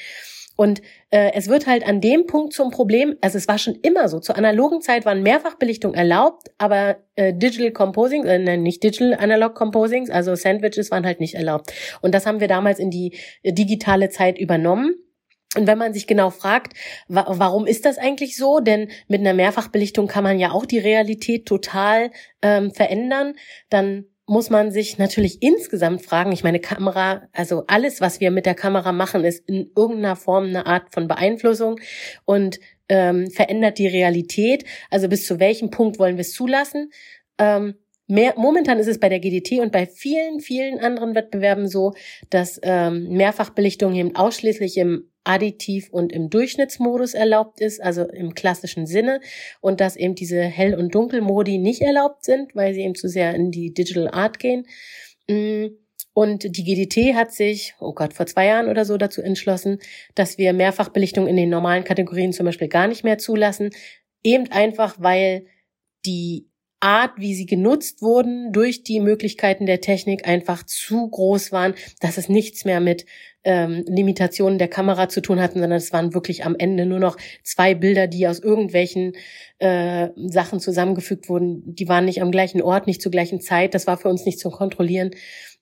Und äh, es wird halt an dem Punkt zum Problem, also es war schon immer so, zur analogen Zeit waren Mehrfachbelichtung erlaubt, aber äh, Digital Composing, äh, nicht Digital Analog Composings, also Sandwiches waren halt nicht erlaubt. Und das haben wir damals in die äh, digitale Zeit übernommen. Und wenn man sich genau fragt, wa warum ist das eigentlich so? Denn mit einer Mehrfachbelichtung kann man ja auch die Realität total ähm, verändern. Dann muss man sich natürlich insgesamt fragen, ich meine Kamera, also alles, was wir mit der Kamera machen, ist in irgendeiner Form eine Art von Beeinflussung und ähm, verändert die Realität. Also bis zu welchem Punkt wollen wir es zulassen? Ähm, Mehr, momentan ist es bei der GDT und bei vielen, vielen anderen Wettbewerben so, dass ähm, Mehrfachbelichtung eben ausschließlich im Additiv und im Durchschnittsmodus erlaubt ist, also im klassischen Sinne, und dass eben diese Hell- und Dunkelmodi nicht erlaubt sind, weil sie eben zu sehr in die Digital Art gehen. Mm, und die GDT hat sich, oh Gott, vor zwei Jahren oder so dazu entschlossen, dass wir Mehrfachbelichtung in den normalen Kategorien zum Beispiel gar nicht mehr zulassen. Eben einfach, weil die Art, wie sie genutzt wurden durch die Möglichkeiten der Technik einfach zu groß waren, dass es nichts mehr mit ähm, Limitationen der Kamera zu tun hatten, sondern es waren wirklich am Ende nur noch zwei Bilder, die aus irgendwelchen äh, Sachen zusammengefügt wurden. Die waren nicht am gleichen Ort, nicht zur gleichen Zeit. Das war für uns nicht zu kontrollieren.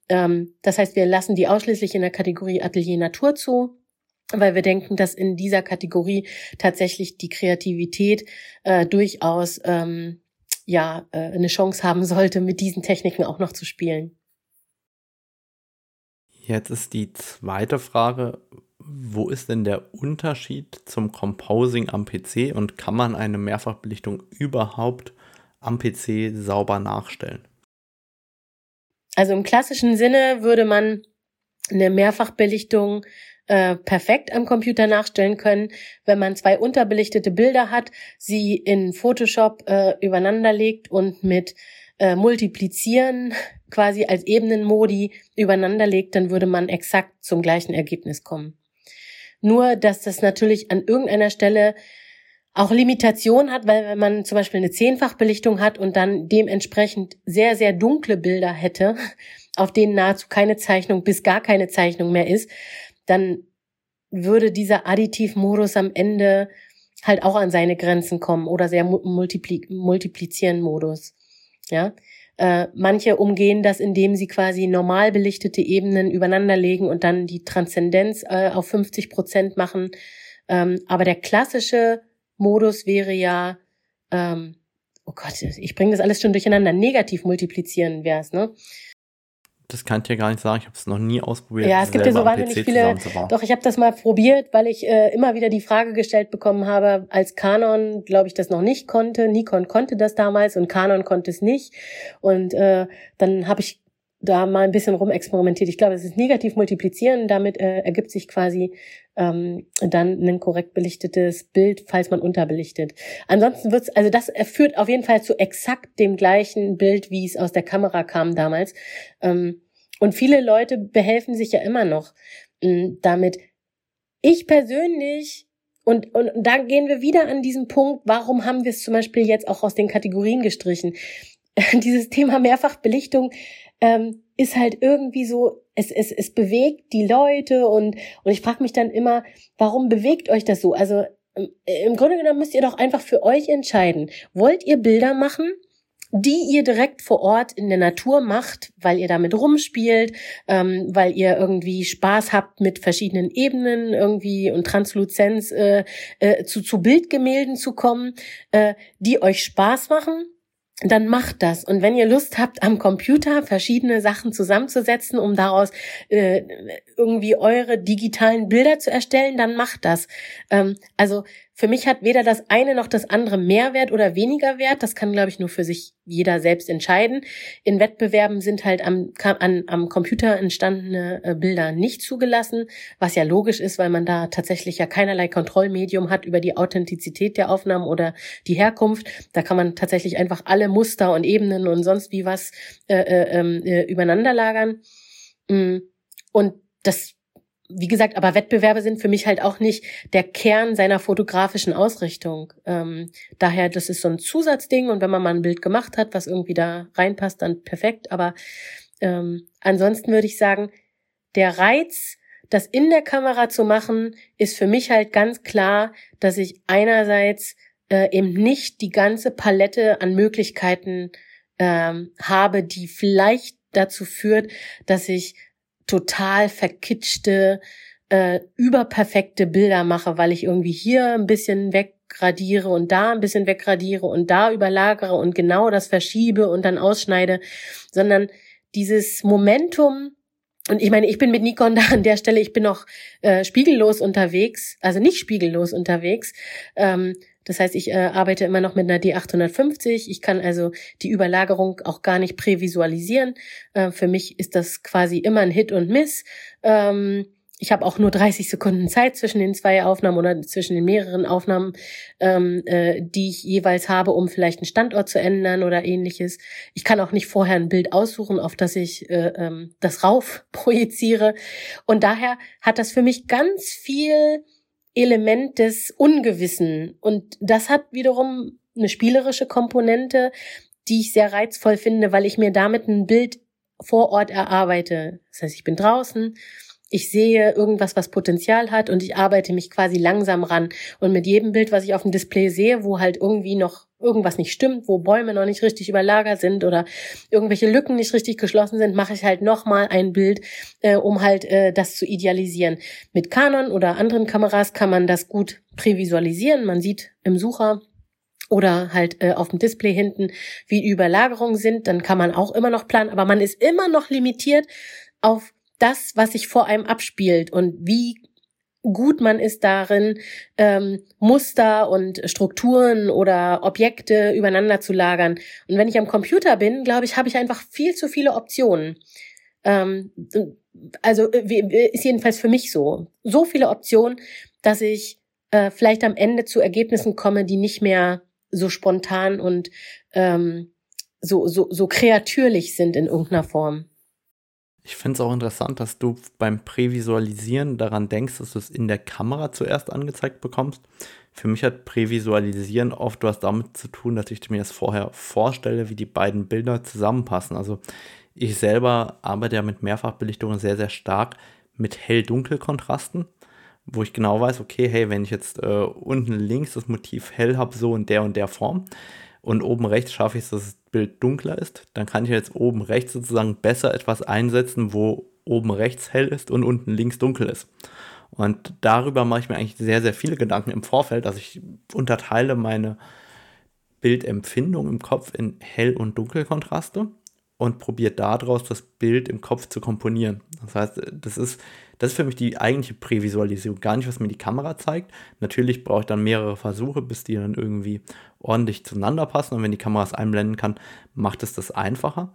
Ähm, das heißt, wir lassen die ausschließlich in der Kategorie Atelier Natur zu weil wir denken, dass in dieser Kategorie tatsächlich die Kreativität äh, durchaus ähm, ja äh, eine Chance haben sollte, mit diesen Techniken auch noch zu spielen. Jetzt ist die zweite Frage, wo ist denn der Unterschied zum Composing am PC und kann man eine Mehrfachbelichtung überhaupt am PC sauber nachstellen? Also im klassischen Sinne würde man eine Mehrfachbelichtung äh, perfekt am Computer nachstellen können, wenn man zwei unterbelichtete Bilder hat, sie in Photoshop äh, übereinander legt und mit äh, Multiplizieren quasi als Ebenenmodi übereinander legt, dann würde man exakt zum gleichen Ergebnis kommen. Nur, dass das natürlich an irgendeiner Stelle auch Limitation hat, weil wenn man zum Beispiel eine Zehnfachbelichtung hat und dann dementsprechend sehr, sehr dunkle Bilder hätte, auf denen nahezu keine Zeichnung bis gar keine Zeichnung mehr ist, dann würde dieser Additivmodus am Ende halt auch an seine Grenzen kommen oder sehr multipli multiplizieren Modus. Ja, äh, manche umgehen das, indem sie quasi normal belichtete Ebenen übereinander legen und dann die Transzendenz äh, auf 50 Prozent machen. Ähm, aber der klassische Modus wäre ja, ähm, oh Gott, ich bringe das alles schon durcheinander. Negativ multiplizieren wäre es, ne? Das kann ich ja gar nicht sagen. Ich habe es noch nie ausprobiert. Ja, es gibt ja so wahnsinnig viele. Doch, ich habe das mal probiert, weil ich äh, immer wieder die Frage gestellt bekommen habe, als Canon, glaube ich, das noch nicht konnte. Nikon konnte das damals und Canon konnte es nicht. Und äh, dann habe ich da mal ein bisschen rumexperimentiert. Ich glaube, es ist negativ multiplizieren. Damit äh, ergibt sich quasi ähm, dann ein korrekt belichtetes Bild, falls man unterbelichtet. Ansonsten wird's, also das führt auf jeden Fall zu exakt dem gleichen Bild, wie es aus der Kamera kam damals. Ähm, und viele Leute behelfen sich ja immer noch äh, damit. Ich persönlich und, und da gehen wir wieder an diesen Punkt, warum haben wir es zum Beispiel jetzt auch aus den Kategorien gestrichen? Dieses Thema Mehrfachbelichtung ähm, ist halt irgendwie so, es, es, es bewegt die Leute und, und ich frage mich dann immer, warum bewegt euch das so? Also ähm, im Grunde genommen müsst ihr doch einfach für euch entscheiden. Wollt ihr Bilder machen? die ihr direkt vor Ort in der Natur macht, weil ihr damit rumspielt, ähm, weil ihr irgendwie Spaß habt mit verschiedenen Ebenen irgendwie und Transluzenz äh, äh, zu, zu Bildgemälden zu kommen, äh, die euch Spaß machen dann macht das. Und wenn ihr Lust habt, am Computer verschiedene Sachen zusammenzusetzen, um daraus äh, irgendwie eure digitalen Bilder zu erstellen, dann macht das. Ähm, also für mich hat weder das eine noch das andere mehr Wert oder weniger Wert. Das kann, glaube ich, nur für sich jeder selbst entscheiden. In Wettbewerben sind halt am, am, am Computer entstandene äh, Bilder nicht zugelassen, was ja logisch ist, weil man da tatsächlich ja keinerlei Kontrollmedium hat über die Authentizität der Aufnahmen oder die Herkunft. Da kann man tatsächlich einfach alle Muster und Ebenen und sonst wie was äh, äh, ähm, äh, übereinander lagern. Mm. Und das wie gesagt, aber Wettbewerbe sind für mich halt auch nicht der Kern seiner fotografischen Ausrichtung. Ähm, daher, das ist so ein Zusatzding und wenn man mal ein Bild gemacht hat, was irgendwie da reinpasst, dann perfekt. Aber ähm, ansonsten würde ich sagen, der Reiz, das in der Kamera zu machen, ist für mich halt ganz klar, dass ich einerseits äh, eben nicht die ganze Palette an Möglichkeiten ähm, habe, die vielleicht dazu führt, dass ich total verkitschte, äh, überperfekte Bilder mache, weil ich irgendwie hier ein bisschen weggradiere und da ein bisschen weggradiere und da überlagere und genau das verschiebe und dann ausschneide, sondern dieses Momentum, und ich meine, ich bin mit Nikon da an der Stelle, ich bin noch äh, spiegellos unterwegs, also nicht spiegellos unterwegs. Ähm, das heißt, ich äh, arbeite immer noch mit einer D850. Ich kann also die Überlagerung auch gar nicht prävisualisieren. Äh, für mich ist das quasi immer ein Hit und Miss. Ähm, ich habe auch nur 30 Sekunden Zeit zwischen den zwei Aufnahmen oder zwischen den mehreren Aufnahmen, ähm, äh, die ich jeweils habe, um vielleicht einen Standort zu ändern oder ähnliches. Ich kann auch nicht vorher ein Bild aussuchen, auf das ich äh, ähm, das rauf projiziere. Und daher hat das für mich ganz viel Element des Ungewissen. Und das hat wiederum eine spielerische Komponente, die ich sehr reizvoll finde, weil ich mir damit ein Bild vor Ort erarbeite. Das heißt, ich bin draußen, ich sehe irgendwas, was Potenzial hat und ich arbeite mich quasi langsam ran. Und mit jedem Bild, was ich auf dem Display sehe, wo halt irgendwie noch irgendwas nicht stimmt, wo Bäume noch nicht richtig überlagert sind oder irgendwelche Lücken nicht richtig geschlossen sind, mache ich halt nochmal ein Bild, äh, um halt äh, das zu idealisieren. Mit Canon oder anderen Kameras kann man das gut prävisualisieren. Man sieht im Sucher oder halt äh, auf dem Display hinten, wie Überlagerungen sind. Dann kann man auch immer noch planen, aber man ist immer noch limitiert auf das, was sich vor einem abspielt und wie gut man ist darin, ähm, Muster und Strukturen oder Objekte übereinander zu lagern. Und wenn ich am Computer bin, glaube ich, habe ich einfach viel zu viele Optionen. Ähm, also äh, ist jedenfalls für mich so. So viele Optionen, dass ich äh, vielleicht am Ende zu Ergebnissen komme, die nicht mehr so spontan und ähm, so, so, so kreatürlich sind in irgendeiner Form. Ich finde es auch interessant, dass du beim Prävisualisieren daran denkst, dass du es in der Kamera zuerst angezeigt bekommst. Für mich hat Prävisualisieren oft was damit zu tun, dass ich mir das vorher vorstelle, wie die beiden Bilder zusammenpassen. Also ich selber arbeite ja mit Mehrfachbelichtungen sehr, sehr stark mit Hell-Dunkel-Kontrasten, wo ich genau weiß, okay, hey, wenn ich jetzt äh, unten links das Motiv hell habe, so in der und der Form, und oben rechts schaffe ich es, dass das Bild dunkler ist, dann kann ich jetzt oben rechts sozusagen besser etwas einsetzen, wo oben rechts hell ist und unten links dunkel ist. Und darüber mache ich mir eigentlich sehr, sehr viele Gedanken im Vorfeld, dass ich unterteile meine Bildempfindung im Kopf in Hell- und Dunkelkontraste und probiere daraus das Bild im Kopf zu komponieren. Das heißt, das ist, das ist für mich die eigentliche Prävisualisierung, gar nicht, was mir die Kamera zeigt. Natürlich brauche ich dann mehrere Versuche, bis die dann irgendwie ordentlich zueinander passen. Und wenn die Kamera es einblenden kann, macht es das einfacher.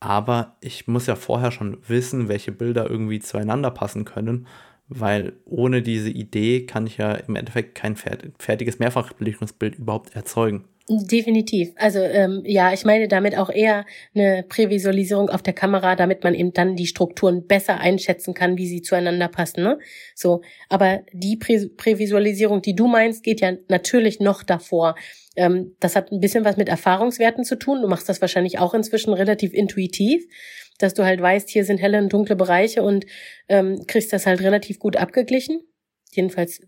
Aber ich muss ja vorher schon wissen, welche Bilder irgendwie zueinander passen können, weil ohne diese Idee kann ich ja im Endeffekt kein fertiges Mehrfachbelichtungsbild überhaupt erzeugen. Definitiv. Also ähm, ja, ich meine damit auch eher eine Prävisualisierung auf der Kamera, damit man eben dann die Strukturen besser einschätzen kann, wie sie zueinander passen. Ne? So, aber die Prä Prävisualisierung, die du meinst, geht ja natürlich noch davor. Ähm, das hat ein bisschen was mit Erfahrungswerten zu tun. Du machst das wahrscheinlich auch inzwischen relativ intuitiv, dass du halt weißt, hier sind helle und dunkle Bereiche und ähm, kriegst das halt relativ gut abgeglichen. Jedenfalls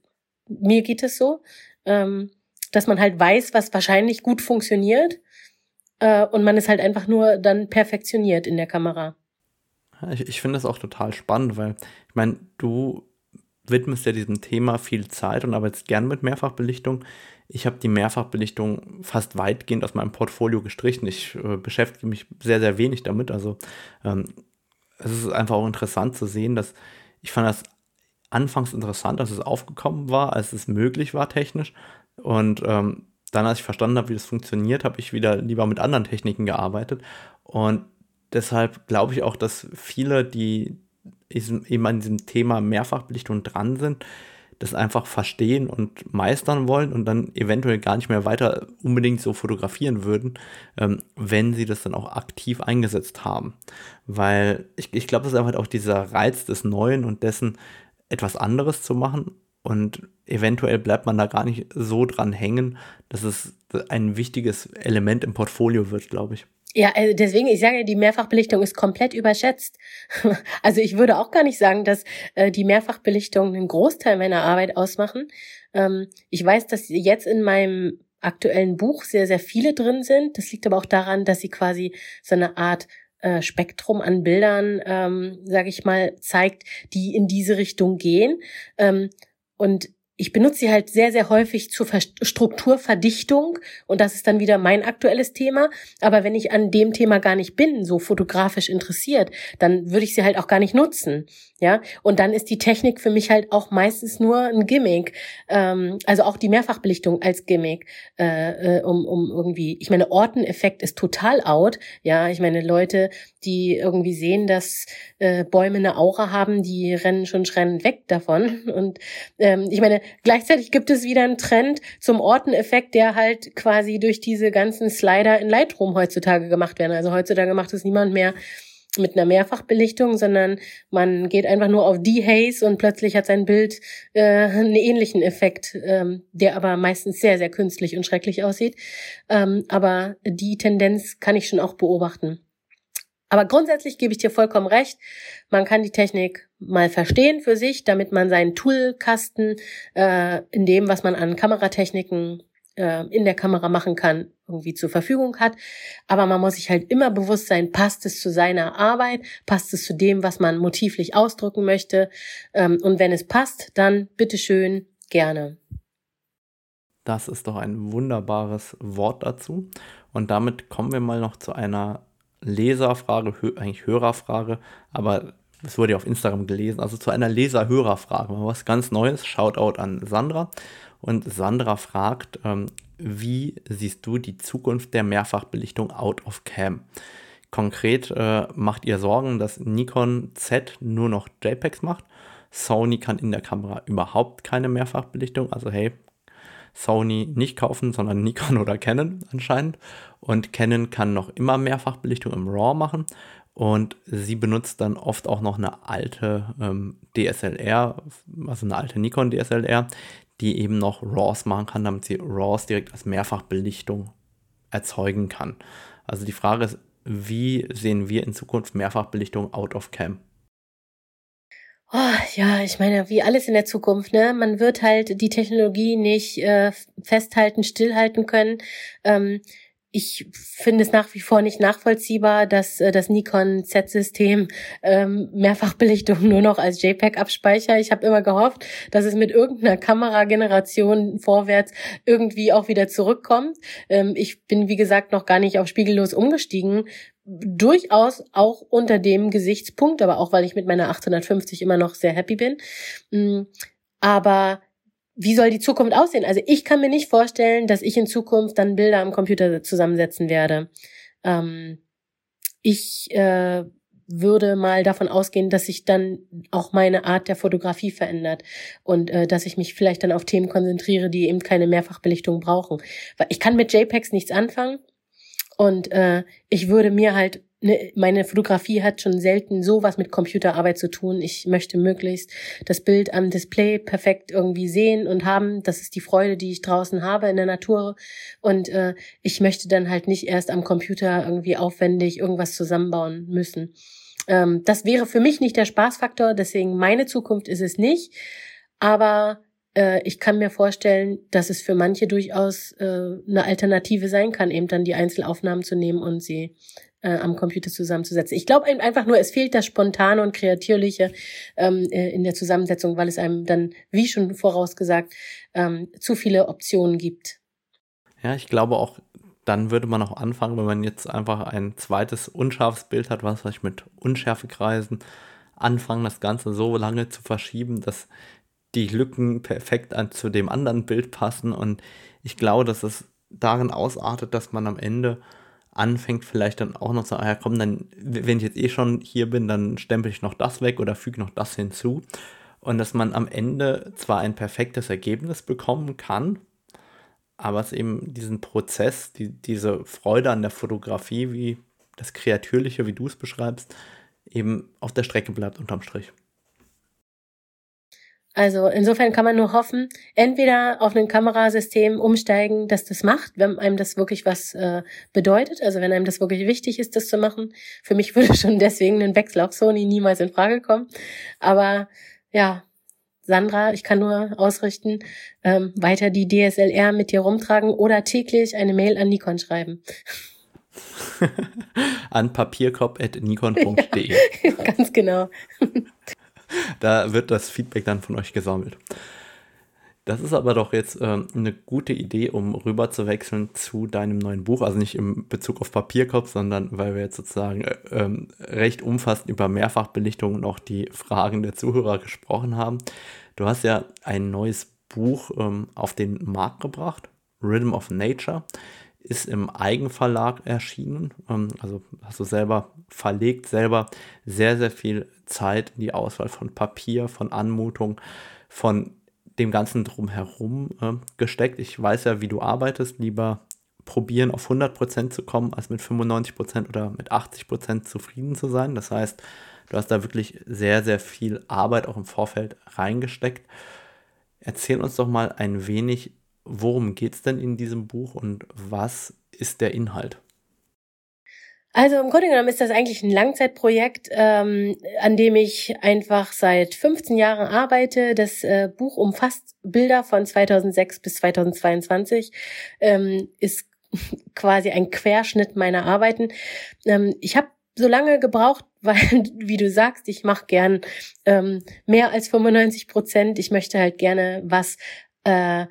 mir geht es so. Ähm, dass man halt weiß, was wahrscheinlich gut funktioniert äh, und man es halt einfach nur dann perfektioniert in der Kamera. Ich, ich finde das auch total spannend, weil ich meine, du widmest ja diesem Thema viel Zeit und arbeitest gern mit Mehrfachbelichtung. Ich habe die Mehrfachbelichtung fast weitgehend aus meinem Portfolio gestrichen. Ich äh, beschäftige mich sehr, sehr wenig damit. Also ähm, es ist einfach auch interessant zu sehen, dass ich fand das anfangs interessant, dass es aufgekommen war, als es möglich war technisch. Und ähm, dann, als ich verstanden habe, wie das funktioniert, habe ich wieder lieber mit anderen Techniken gearbeitet. Und deshalb glaube ich auch, dass viele, die eben an diesem Thema Mehrfachbelichtung dran sind, das einfach verstehen und meistern wollen und dann eventuell gar nicht mehr weiter unbedingt so fotografieren würden, ähm, wenn sie das dann auch aktiv eingesetzt haben. Weil ich, ich glaube, das ist einfach auch dieser Reiz des Neuen und dessen, etwas anderes zu machen. Und eventuell bleibt man da gar nicht so dran hängen, dass es ein wichtiges Element im Portfolio wird, glaube ich. Ja, also deswegen, ich sage, die Mehrfachbelichtung ist komplett überschätzt. Also ich würde auch gar nicht sagen, dass äh, die Mehrfachbelichtung einen Großteil meiner Arbeit ausmachen. Ähm, ich weiß, dass jetzt in meinem aktuellen Buch sehr, sehr viele drin sind. Das liegt aber auch daran, dass sie quasi so eine Art äh, Spektrum an Bildern, ähm, sage ich mal, zeigt, die in diese Richtung gehen. Ähm, und ich benutze sie halt sehr, sehr häufig zur Strukturverdichtung und das ist dann wieder mein aktuelles Thema. Aber wenn ich an dem Thema gar nicht bin, so fotografisch interessiert, dann würde ich sie halt auch gar nicht nutzen. Ja, und dann ist die Technik für mich halt auch meistens nur ein Gimmick. Ähm, also auch die Mehrfachbelichtung als Gimmick, äh, äh, um, um irgendwie, ich meine, Orteneffekt ist total out. Ja, ich meine, Leute, die irgendwie sehen, dass äh, Bäume eine Aura haben, die rennen schon schreiend weg davon. Und ähm, ich meine, gleichzeitig gibt es wieder einen Trend zum Orteneffekt, der halt quasi durch diese ganzen Slider in Lightroom heutzutage gemacht werden. Also heutzutage macht es niemand mehr mit einer Mehrfachbelichtung, sondern man geht einfach nur auf die Haze und plötzlich hat sein Bild äh, einen ähnlichen Effekt, ähm, der aber meistens sehr, sehr künstlich und schrecklich aussieht. Ähm, aber die Tendenz kann ich schon auch beobachten. Aber grundsätzlich gebe ich dir vollkommen recht. Man kann die Technik mal verstehen für sich, damit man seinen Toolkasten äh, in dem, was man an Kameratechniken äh, in der Kamera machen kann, irgendwie zur Verfügung hat. Aber man muss sich halt immer bewusst sein, passt es zu seiner Arbeit, passt es zu dem, was man motivlich ausdrücken möchte. Ähm, und wenn es passt, dann bitteschön gerne. Das ist doch ein wunderbares Wort dazu. Und damit kommen wir mal noch zu einer Leserfrage, eigentlich Hörerfrage, aber es wurde ja auf Instagram gelesen, also zu einer Leser-Hörerfrage, was ganz Neues. Shoutout an Sandra. Und Sandra fragt, ähm, wie siehst du die Zukunft der Mehrfachbelichtung out of cam? Konkret äh, macht ihr Sorgen, dass Nikon Z nur noch JPEGs macht. Sony kann in der Kamera überhaupt keine Mehrfachbelichtung. Also hey, Sony nicht kaufen, sondern Nikon oder Canon anscheinend. Und Canon kann noch immer Mehrfachbelichtung im RAW machen. Und sie benutzt dann oft auch noch eine alte ähm, DSLR, also eine alte Nikon DSLR, die eben noch RAWs machen kann, damit sie RAWs direkt als Mehrfachbelichtung erzeugen kann. Also die Frage ist, wie sehen wir in Zukunft Mehrfachbelichtung out of cam? Oh, ja, ich meine, wie alles in der Zukunft, ne? Man wird halt die Technologie nicht äh, festhalten, stillhalten können. Ähm, ich finde es nach wie vor nicht nachvollziehbar, dass äh, das Nikon Z-System ähm, Mehrfachbelichtung nur noch als JPEG abspeichert. Ich habe immer gehofft, dass es mit irgendeiner Kamerageneration vorwärts irgendwie auch wieder zurückkommt. Ähm, ich bin, wie gesagt, noch gar nicht auf spiegellos umgestiegen. Durchaus auch unter dem Gesichtspunkt, aber auch weil ich mit meiner 1850 immer noch sehr happy bin. Mm, aber wie soll die Zukunft aussehen? Also ich kann mir nicht vorstellen, dass ich in Zukunft dann Bilder am Computer zusammensetzen werde. Ähm, ich äh, würde mal davon ausgehen, dass sich dann auch meine Art der Fotografie verändert und äh, dass ich mich vielleicht dann auf Themen konzentriere, die eben keine Mehrfachbelichtung brauchen. Weil ich kann mit JPEGs nichts anfangen und äh, ich würde mir halt ne, meine Fotografie hat schon selten so was mit Computerarbeit zu tun. Ich möchte möglichst das Bild am Display perfekt irgendwie sehen und haben. Das ist die Freude, die ich draußen habe in der Natur. Und äh, ich möchte dann halt nicht erst am Computer irgendwie aufwendig irgendwas zusammenbauen müssen. Ähm, das wäre für mich nicht der Spaßfaktor, deswegen meine Zukunft ist es nicht. Aber äh, ich kann mir vorstellen, dass es für manche durchaus äh, eine Alternative sein kann, eben dann die Einzelaufnahmen zu nehmen und sie äh, am Computer zusammenzusetzen. Ich glaube einfach nur, es fehlt das Spontane und Kreatürliche ähm, äh, in der Zusammensetzung, weil es einem dann, wie schon vorausgesagt, ähm, zu viele Optionen gibt. Ja, ich glaube auch, dann würde man auch anfangen, wenn man jetzt einfach ein zweites unscharfes Bild hat, was ich mit Unschärfekreisen anfangen, das Ganze so lange zu verschieben, dass die Lücken perfekt an, zu dem anderen Bild passen. Und ich glaube, dass es darin ausartet, dass man am Ende anfängt, vielleicht dann auch noch zu sagen, ja komm, dann, wenn ich jetzt eh schon hier bin, dann stempel ich noch das weg oder füge noch das hinzu. Und dass man am Ende zwar ein perfektes Ergebnis bekommen kann, aber es eben diesen Prozess, die, diese Freude an der Fotografie, wie das Kreatürliche, wie du es beschreibst, eben auf der Strecke bleibt unterm Strich. Also insofern kann man nur hoffen, entweder auf ein Kamerasystem umsteigen, dass das macht, wenn einem das wirklich was äh, bedeutet, also wenn einem das wirklich wichtig ist, das zu machen. Für mich würde schon deswegen ein Wechsel auf Sony niemals in Frage kommen. Aber ja, Sandra, ich kann nur ausrichten, ähm, weiter die DSLR mit dir rumtragen oder täglich eine Mail an Nikon schreiben. an papierkorb.nikon.de. Ja, ganz genau. da wird das Feedback dann von euch gesammelt. Das ist aber doch jetzt ähm, eine gute Idee, um rüber zu wechseln zu deinem neuen Buch. Also nicht im Bezug auf Papierkopf, sondern weil wir jetzt sozusagen äh, ähm, recht umfassend über Mehrfachbelichtung und auch die Fragen der Zuhörer gesprochen haben. Du hast ja ein neues Buch ähm, auf den Markt gebracht, Rhythm of Nature, ist im Eigenverlag erschienen. Ähm, also hast du selber verlegt, selber sehr, sehr viel Zeit in die Auswahl von Papier, von Anmutung, von dem Ganzen drumherum äh, gesteckt. Ich weiß ja, wie du arbeitest. Lieber probieren, auf 100% zu kommen, als mit 95% oder mit 80% zufrieden zu sein. Das heißt, du hast da wirklich sehr, sehr viel Arbeit auch im Vorfeld reingesteckt. Erzähl uns doch mal ein wenig, worum geht es denn in diesem Buch und was ist der Inhalt? Also im Grunde genommen ist das eigentlich ein Langzeitprojekt, ähm, an dem ich einfach seit 15 Jahren arbeite. Das äh, Buch umfasst Bilder von 2006 bis 2022, ähm, ist quasi ein Querschnitt meiner Arbeiten. Ähm, ich habe so lange gebraucht, weil, wie du sagst, ich mache gern ähm, mehr als 95 Prozent. Ich möchte halt gerne was äh,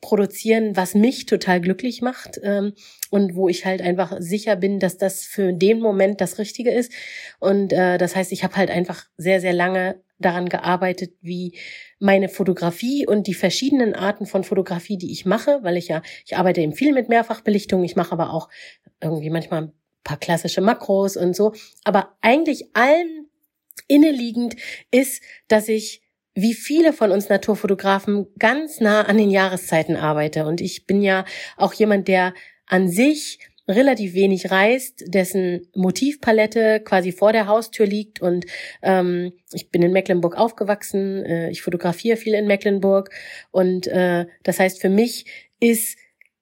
produzieren, was mich total glücklich macht ähm, und wo ich halt einfach sicher bin, dass das für den Moment das Richtige ist. Und äh, das heißt, ich habe halt einfach sehr, sehr lange daran gearbeitet, wie meine Fotografie und die verschiedenen Arten von Fotografie, die ich mache, weil ich ja, ich arbeite eben viel mit Mehrfachbelichtung, ich mache aber auch irgendwie manchmal ein paar klassische Makros und so. Aber eigentlich allen inneliegend ist, dass ich wie viele von uns Naturfotografen ganz nah an den Jahreszeiten arbeite. Und ich bin ja auch jemand, der an sich relativ wenig reist, dessen Motivpalette quasi vor der Haustür liegt. Und ähm, ich bin in Mecklenburg aufgewachsen, äh, ich fotografiere viel in Mecklenburg. Und äh, das heißt, für mich ist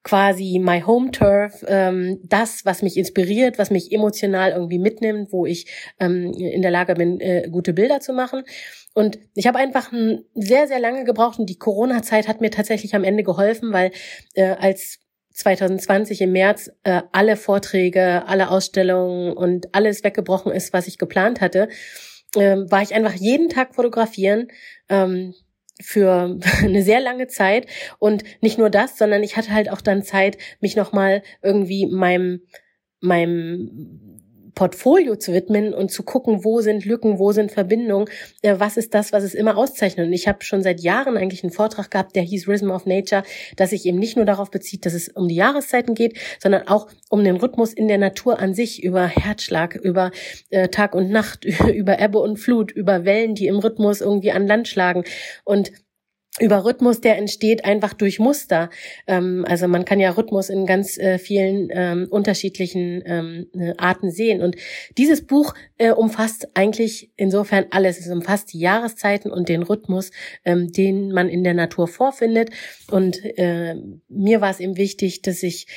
quasi my home turf, ähm, das, was mich inspiriert, was mich emotional irgendwie mitnimmt, wo ich ähm, in der Lage bin, äh, gute Bilder zu machen. Und ich habe einfach sehr, sehr lange gebraucht und die Corona-Zeit hat mir tatsächlich am Ende geholfen, weil äh, als 2020 im März äh, alle Vorträge, alle Ausstellungen und alles weggebrochen ist, was ich geplant hatte, äh, war ich einfach jeden Tag fotografieren. Ähm, für eine sehr lange Zeit. Und nicht nur das, sondern ich hatte halt auch dann Zeit, mich nochmal irgendwie meinem meinem Portfolio zu widmen und zu gucken, wo sind Lücken, wo sind Verbindungen, äh, was ist das, was es immer auszeichnet. Und ich habe schon seit Jahren eigentlich einen Vortrag gehabt, der hieß Rhythm of Nature, dass sich eben nicht nur darauf bezieht, dass es um die Jahreszeiten geht, sondern auch um den Rhythmus in der Natur an sich, über Herzschlag, über äh, Tag und Nacht, über Ebbe und Flut, über Wellen, die im Rhythmus irgendwie an Land schlagen. Und über Rhythmus, der entsteht einfach durch Muster. Ähm, also man kann ja Rhythmus in ganz äh, vielen ähm, unterschiedlichen ähm, äh, Arten sehen. Und dieses Buch äh, umfasst eigentlich insofern alles. Es umfasst die Jahreszeiten und den Rhythmus, ähm, den man in der Natur vorfindet. Und äh, mir war es eben wichtig, dass ich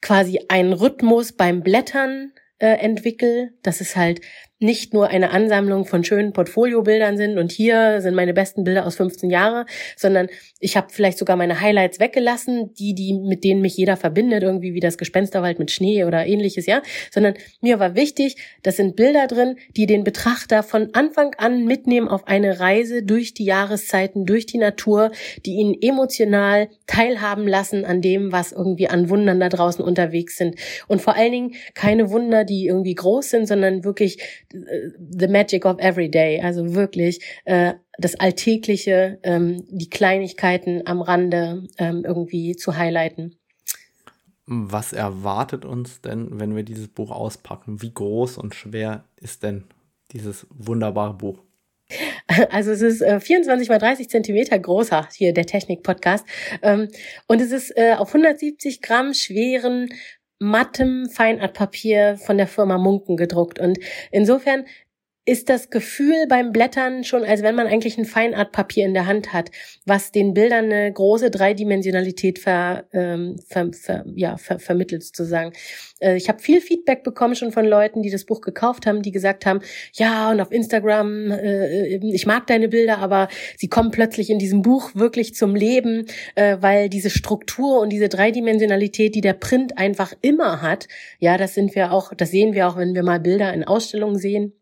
quasi einen Rhythmus beim Blättern äh, entwickle, dass es halt nicht nur eine Ansammlung von schönen Portfoliobildern sind und hier sind meine besten Bilder aus 15 Jahre, sondern ich habe vielleicht sogar meine Highlights weggelassen, die die mit denen mich jeder verbindet, irgendwie wie das Gespensterwald mit Schnee oder ähnliches, ja, sondern mir war wichtig, das sind Bilder drin, die den Betrachter von Anfang an mitnehmen auf eine Reise durch die Jahreszeiten, durch die Natur, die ihn emotional teilhaben lassen an dem, was irgendwie an Wundern da draußen unterwegs sind. Und vor allen Dingen keine Wunder, die irgendwie groß sind, sondern wirklich äh, the magic of every day, also wirklich äh, das Alltägliche, ähm, die Kleinigkeiten am Rande ähm, irgendwie zu highlighten. Was erwartet uns denn, wenn wir dieses Buch auspacken? Wie groß und schwer ist denn dieses wunderbare Buch? Also es ist äh, 24 mal 30 Zentimeter großer, hier der Technik-Podcast. Ähm, und es ist äh, auf 170 Gramm schweren mattem Feinartpapier von der Firma Munken gedruckt. Und insofern ist das Gefühl beim Blättern schon, als wenn man eigentlich ein Feinartpapier in der Hand hat, was den Bildern eine große Dreidimensionalität ver, ähm, ver, ver, ja, ver, vermittelt sozusagen. Äh, ich habe viel Feedback bekommen schon von Leuten, die das Buch gekauft haben, die gesagt haben, ja, und auf Instagram, äh, ich mag deine Bilder, aber sie kommen plötzlich in diesem Buch wirklich zum Leben, äh, weil diese Struktur und diese Dreidimensionalität, die der Print einfach immer hat, ja, das sind wir auch, das sehen wir auch, wenn wir mal Bilder in Ausstellungen sehen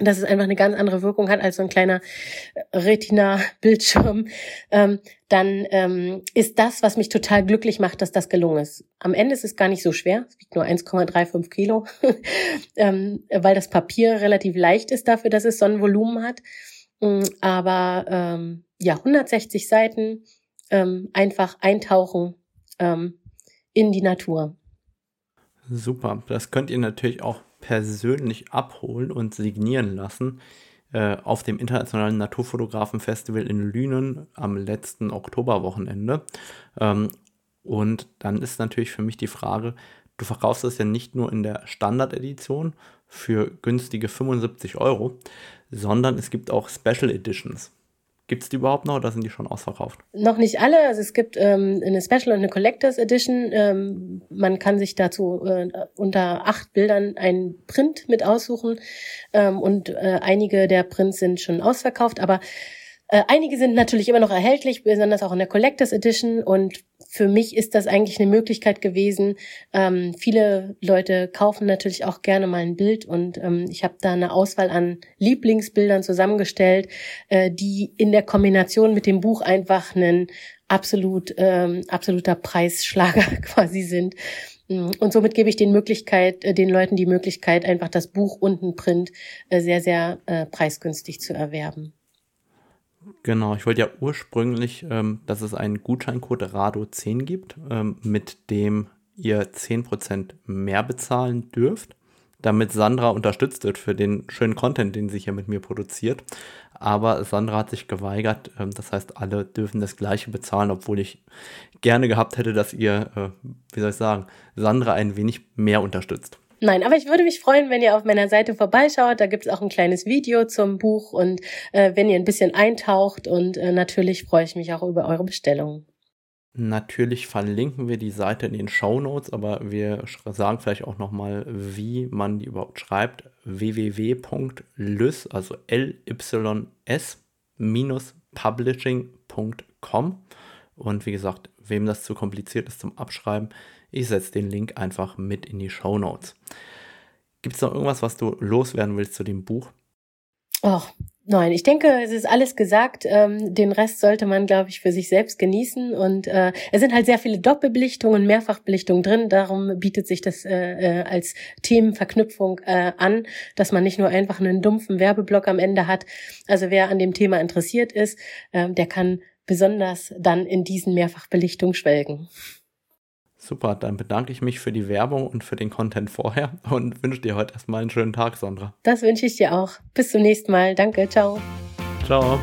dass es einfach eine ganz andere Wirkung hat als so ein kleiner Retina-Bildschirm, ähm, dann ähm, ist das, was mich total glücklich macht, dass das gelungen ist. Am Ende ist es gar nicht so schwer, es wiegt nur 1,35 Kilo, ähm, weil das Papier relativ leicht ist dafür, dass es so ein Volumen hat. Mm, aber ähm, ja, 160 Seiten, ähm, einfach eintauchen ähm, in die Natur. Super, das könnt ihr natürlich auch persönlich abholen und signieren lassen äh, auf dem Internationalen Naturfotografenfestival in Lünen am letzten Oktoberwochenende. Ähm, und dann ist natürlich für mich die Frage, du verkaufst es ja nicht nur in der Standard-Edition für günstige 75 Euro, sondern es gibt auch Special Editions. Gibt es die überhaupt noch oder sind die schon ausverkauft? Noch nicht alle. Also es gibt ähm, eine Special und eine Collectors Edition. Ähm, man kann sich dazu äh, unter acht Bildern einen Print mit aussuchen. Ähm, und äh, einige der Prints sind schon ausverkauft, aber einige sind natürlich immer noch erhältlich, besonders auch in der Collectors Edition. Und für mich ist das eigentlich eine Möglichkeit gewesen. Ähm, viele Leute kaufen natürlich auch gerne mal ein Bild und ähm, ich habe da eine Auswahl an Lieblingsbildern zusammengestellt, äh, die in der Kombination mit dem Buch einfach ein absolut ähm, absoluter Preisschlager quasi sind. Und somit gebe ich den Möglichkeit, äh, den Leuten die Möglichkeit, einfach das Buch und ein Print äh, sehr, sehr äh, preisgünstig zu erwerben. Genau, ich wollte ja ursprünglich, ähm, dass es einen Gutscheincode RADO10 gibt, ähm, mit dem ihr 10% mehr bezahlen dürft, damit Sandra unterstützt wird für den schönen Content, den sie hier mit mir produziert. Aber Sandra hat sich geweigert, ähm, das heißt, alle dürfen das gleiche bezahlen, obwohl ich gerne gehabt hätte, dass ihr, äh, wie soll ich sagen, Sandra ein wenig mehr unterstützt. Nein, aber ich würde mich freuen, wenn ihr auf meiner Seite vorbeischaut. Da gibt es auch ein kleines Video zum Buch und äh, wenn ihr ein bisschen eintaucht und äh, natürlich freue ich mich auch über eure Bestellungen. Natürlich verlinken wir die Seite in den Show Notes, aber wir sagen vielleicht auch nochmal, wie man die überhaupt schreibt. www.lys, also L-Y-S-publishing.com. Und wie gesagt, wem das zu kompliziert ist zum Abschreiben, ich setze den Link einfach mit in die Show Notes. Gibt es noch irgendwas, was du loswerden willst zu dem Buch? Och, nein, ich denke, es ist alles gesagt. Ähm, den Rest sollte man, glaube ich, für sich selbst genießen. Und äh, es sind halt sehr viele Doppelbelichtungen, Mehrfachbelichtungen drin. Darum bietet sich das äh, äh, als Themenverknüpfung äh, an, dass man nicht nur einfach einen dumpfen Werbeblock am Ende hat. Also wer an dem Thema interessiert ist, äh, der kann besonders dann in diesen Mehrfachbelichtungen schwelgen. Super, dann bedanke ich mich für die Werbung und für den Content vorher und wünsche dir heute erstmal einen schönen Tag, Sandra. Das wünsche ich dir auch. Bis zum nächsten Mal. Danke, ciao. Ciao.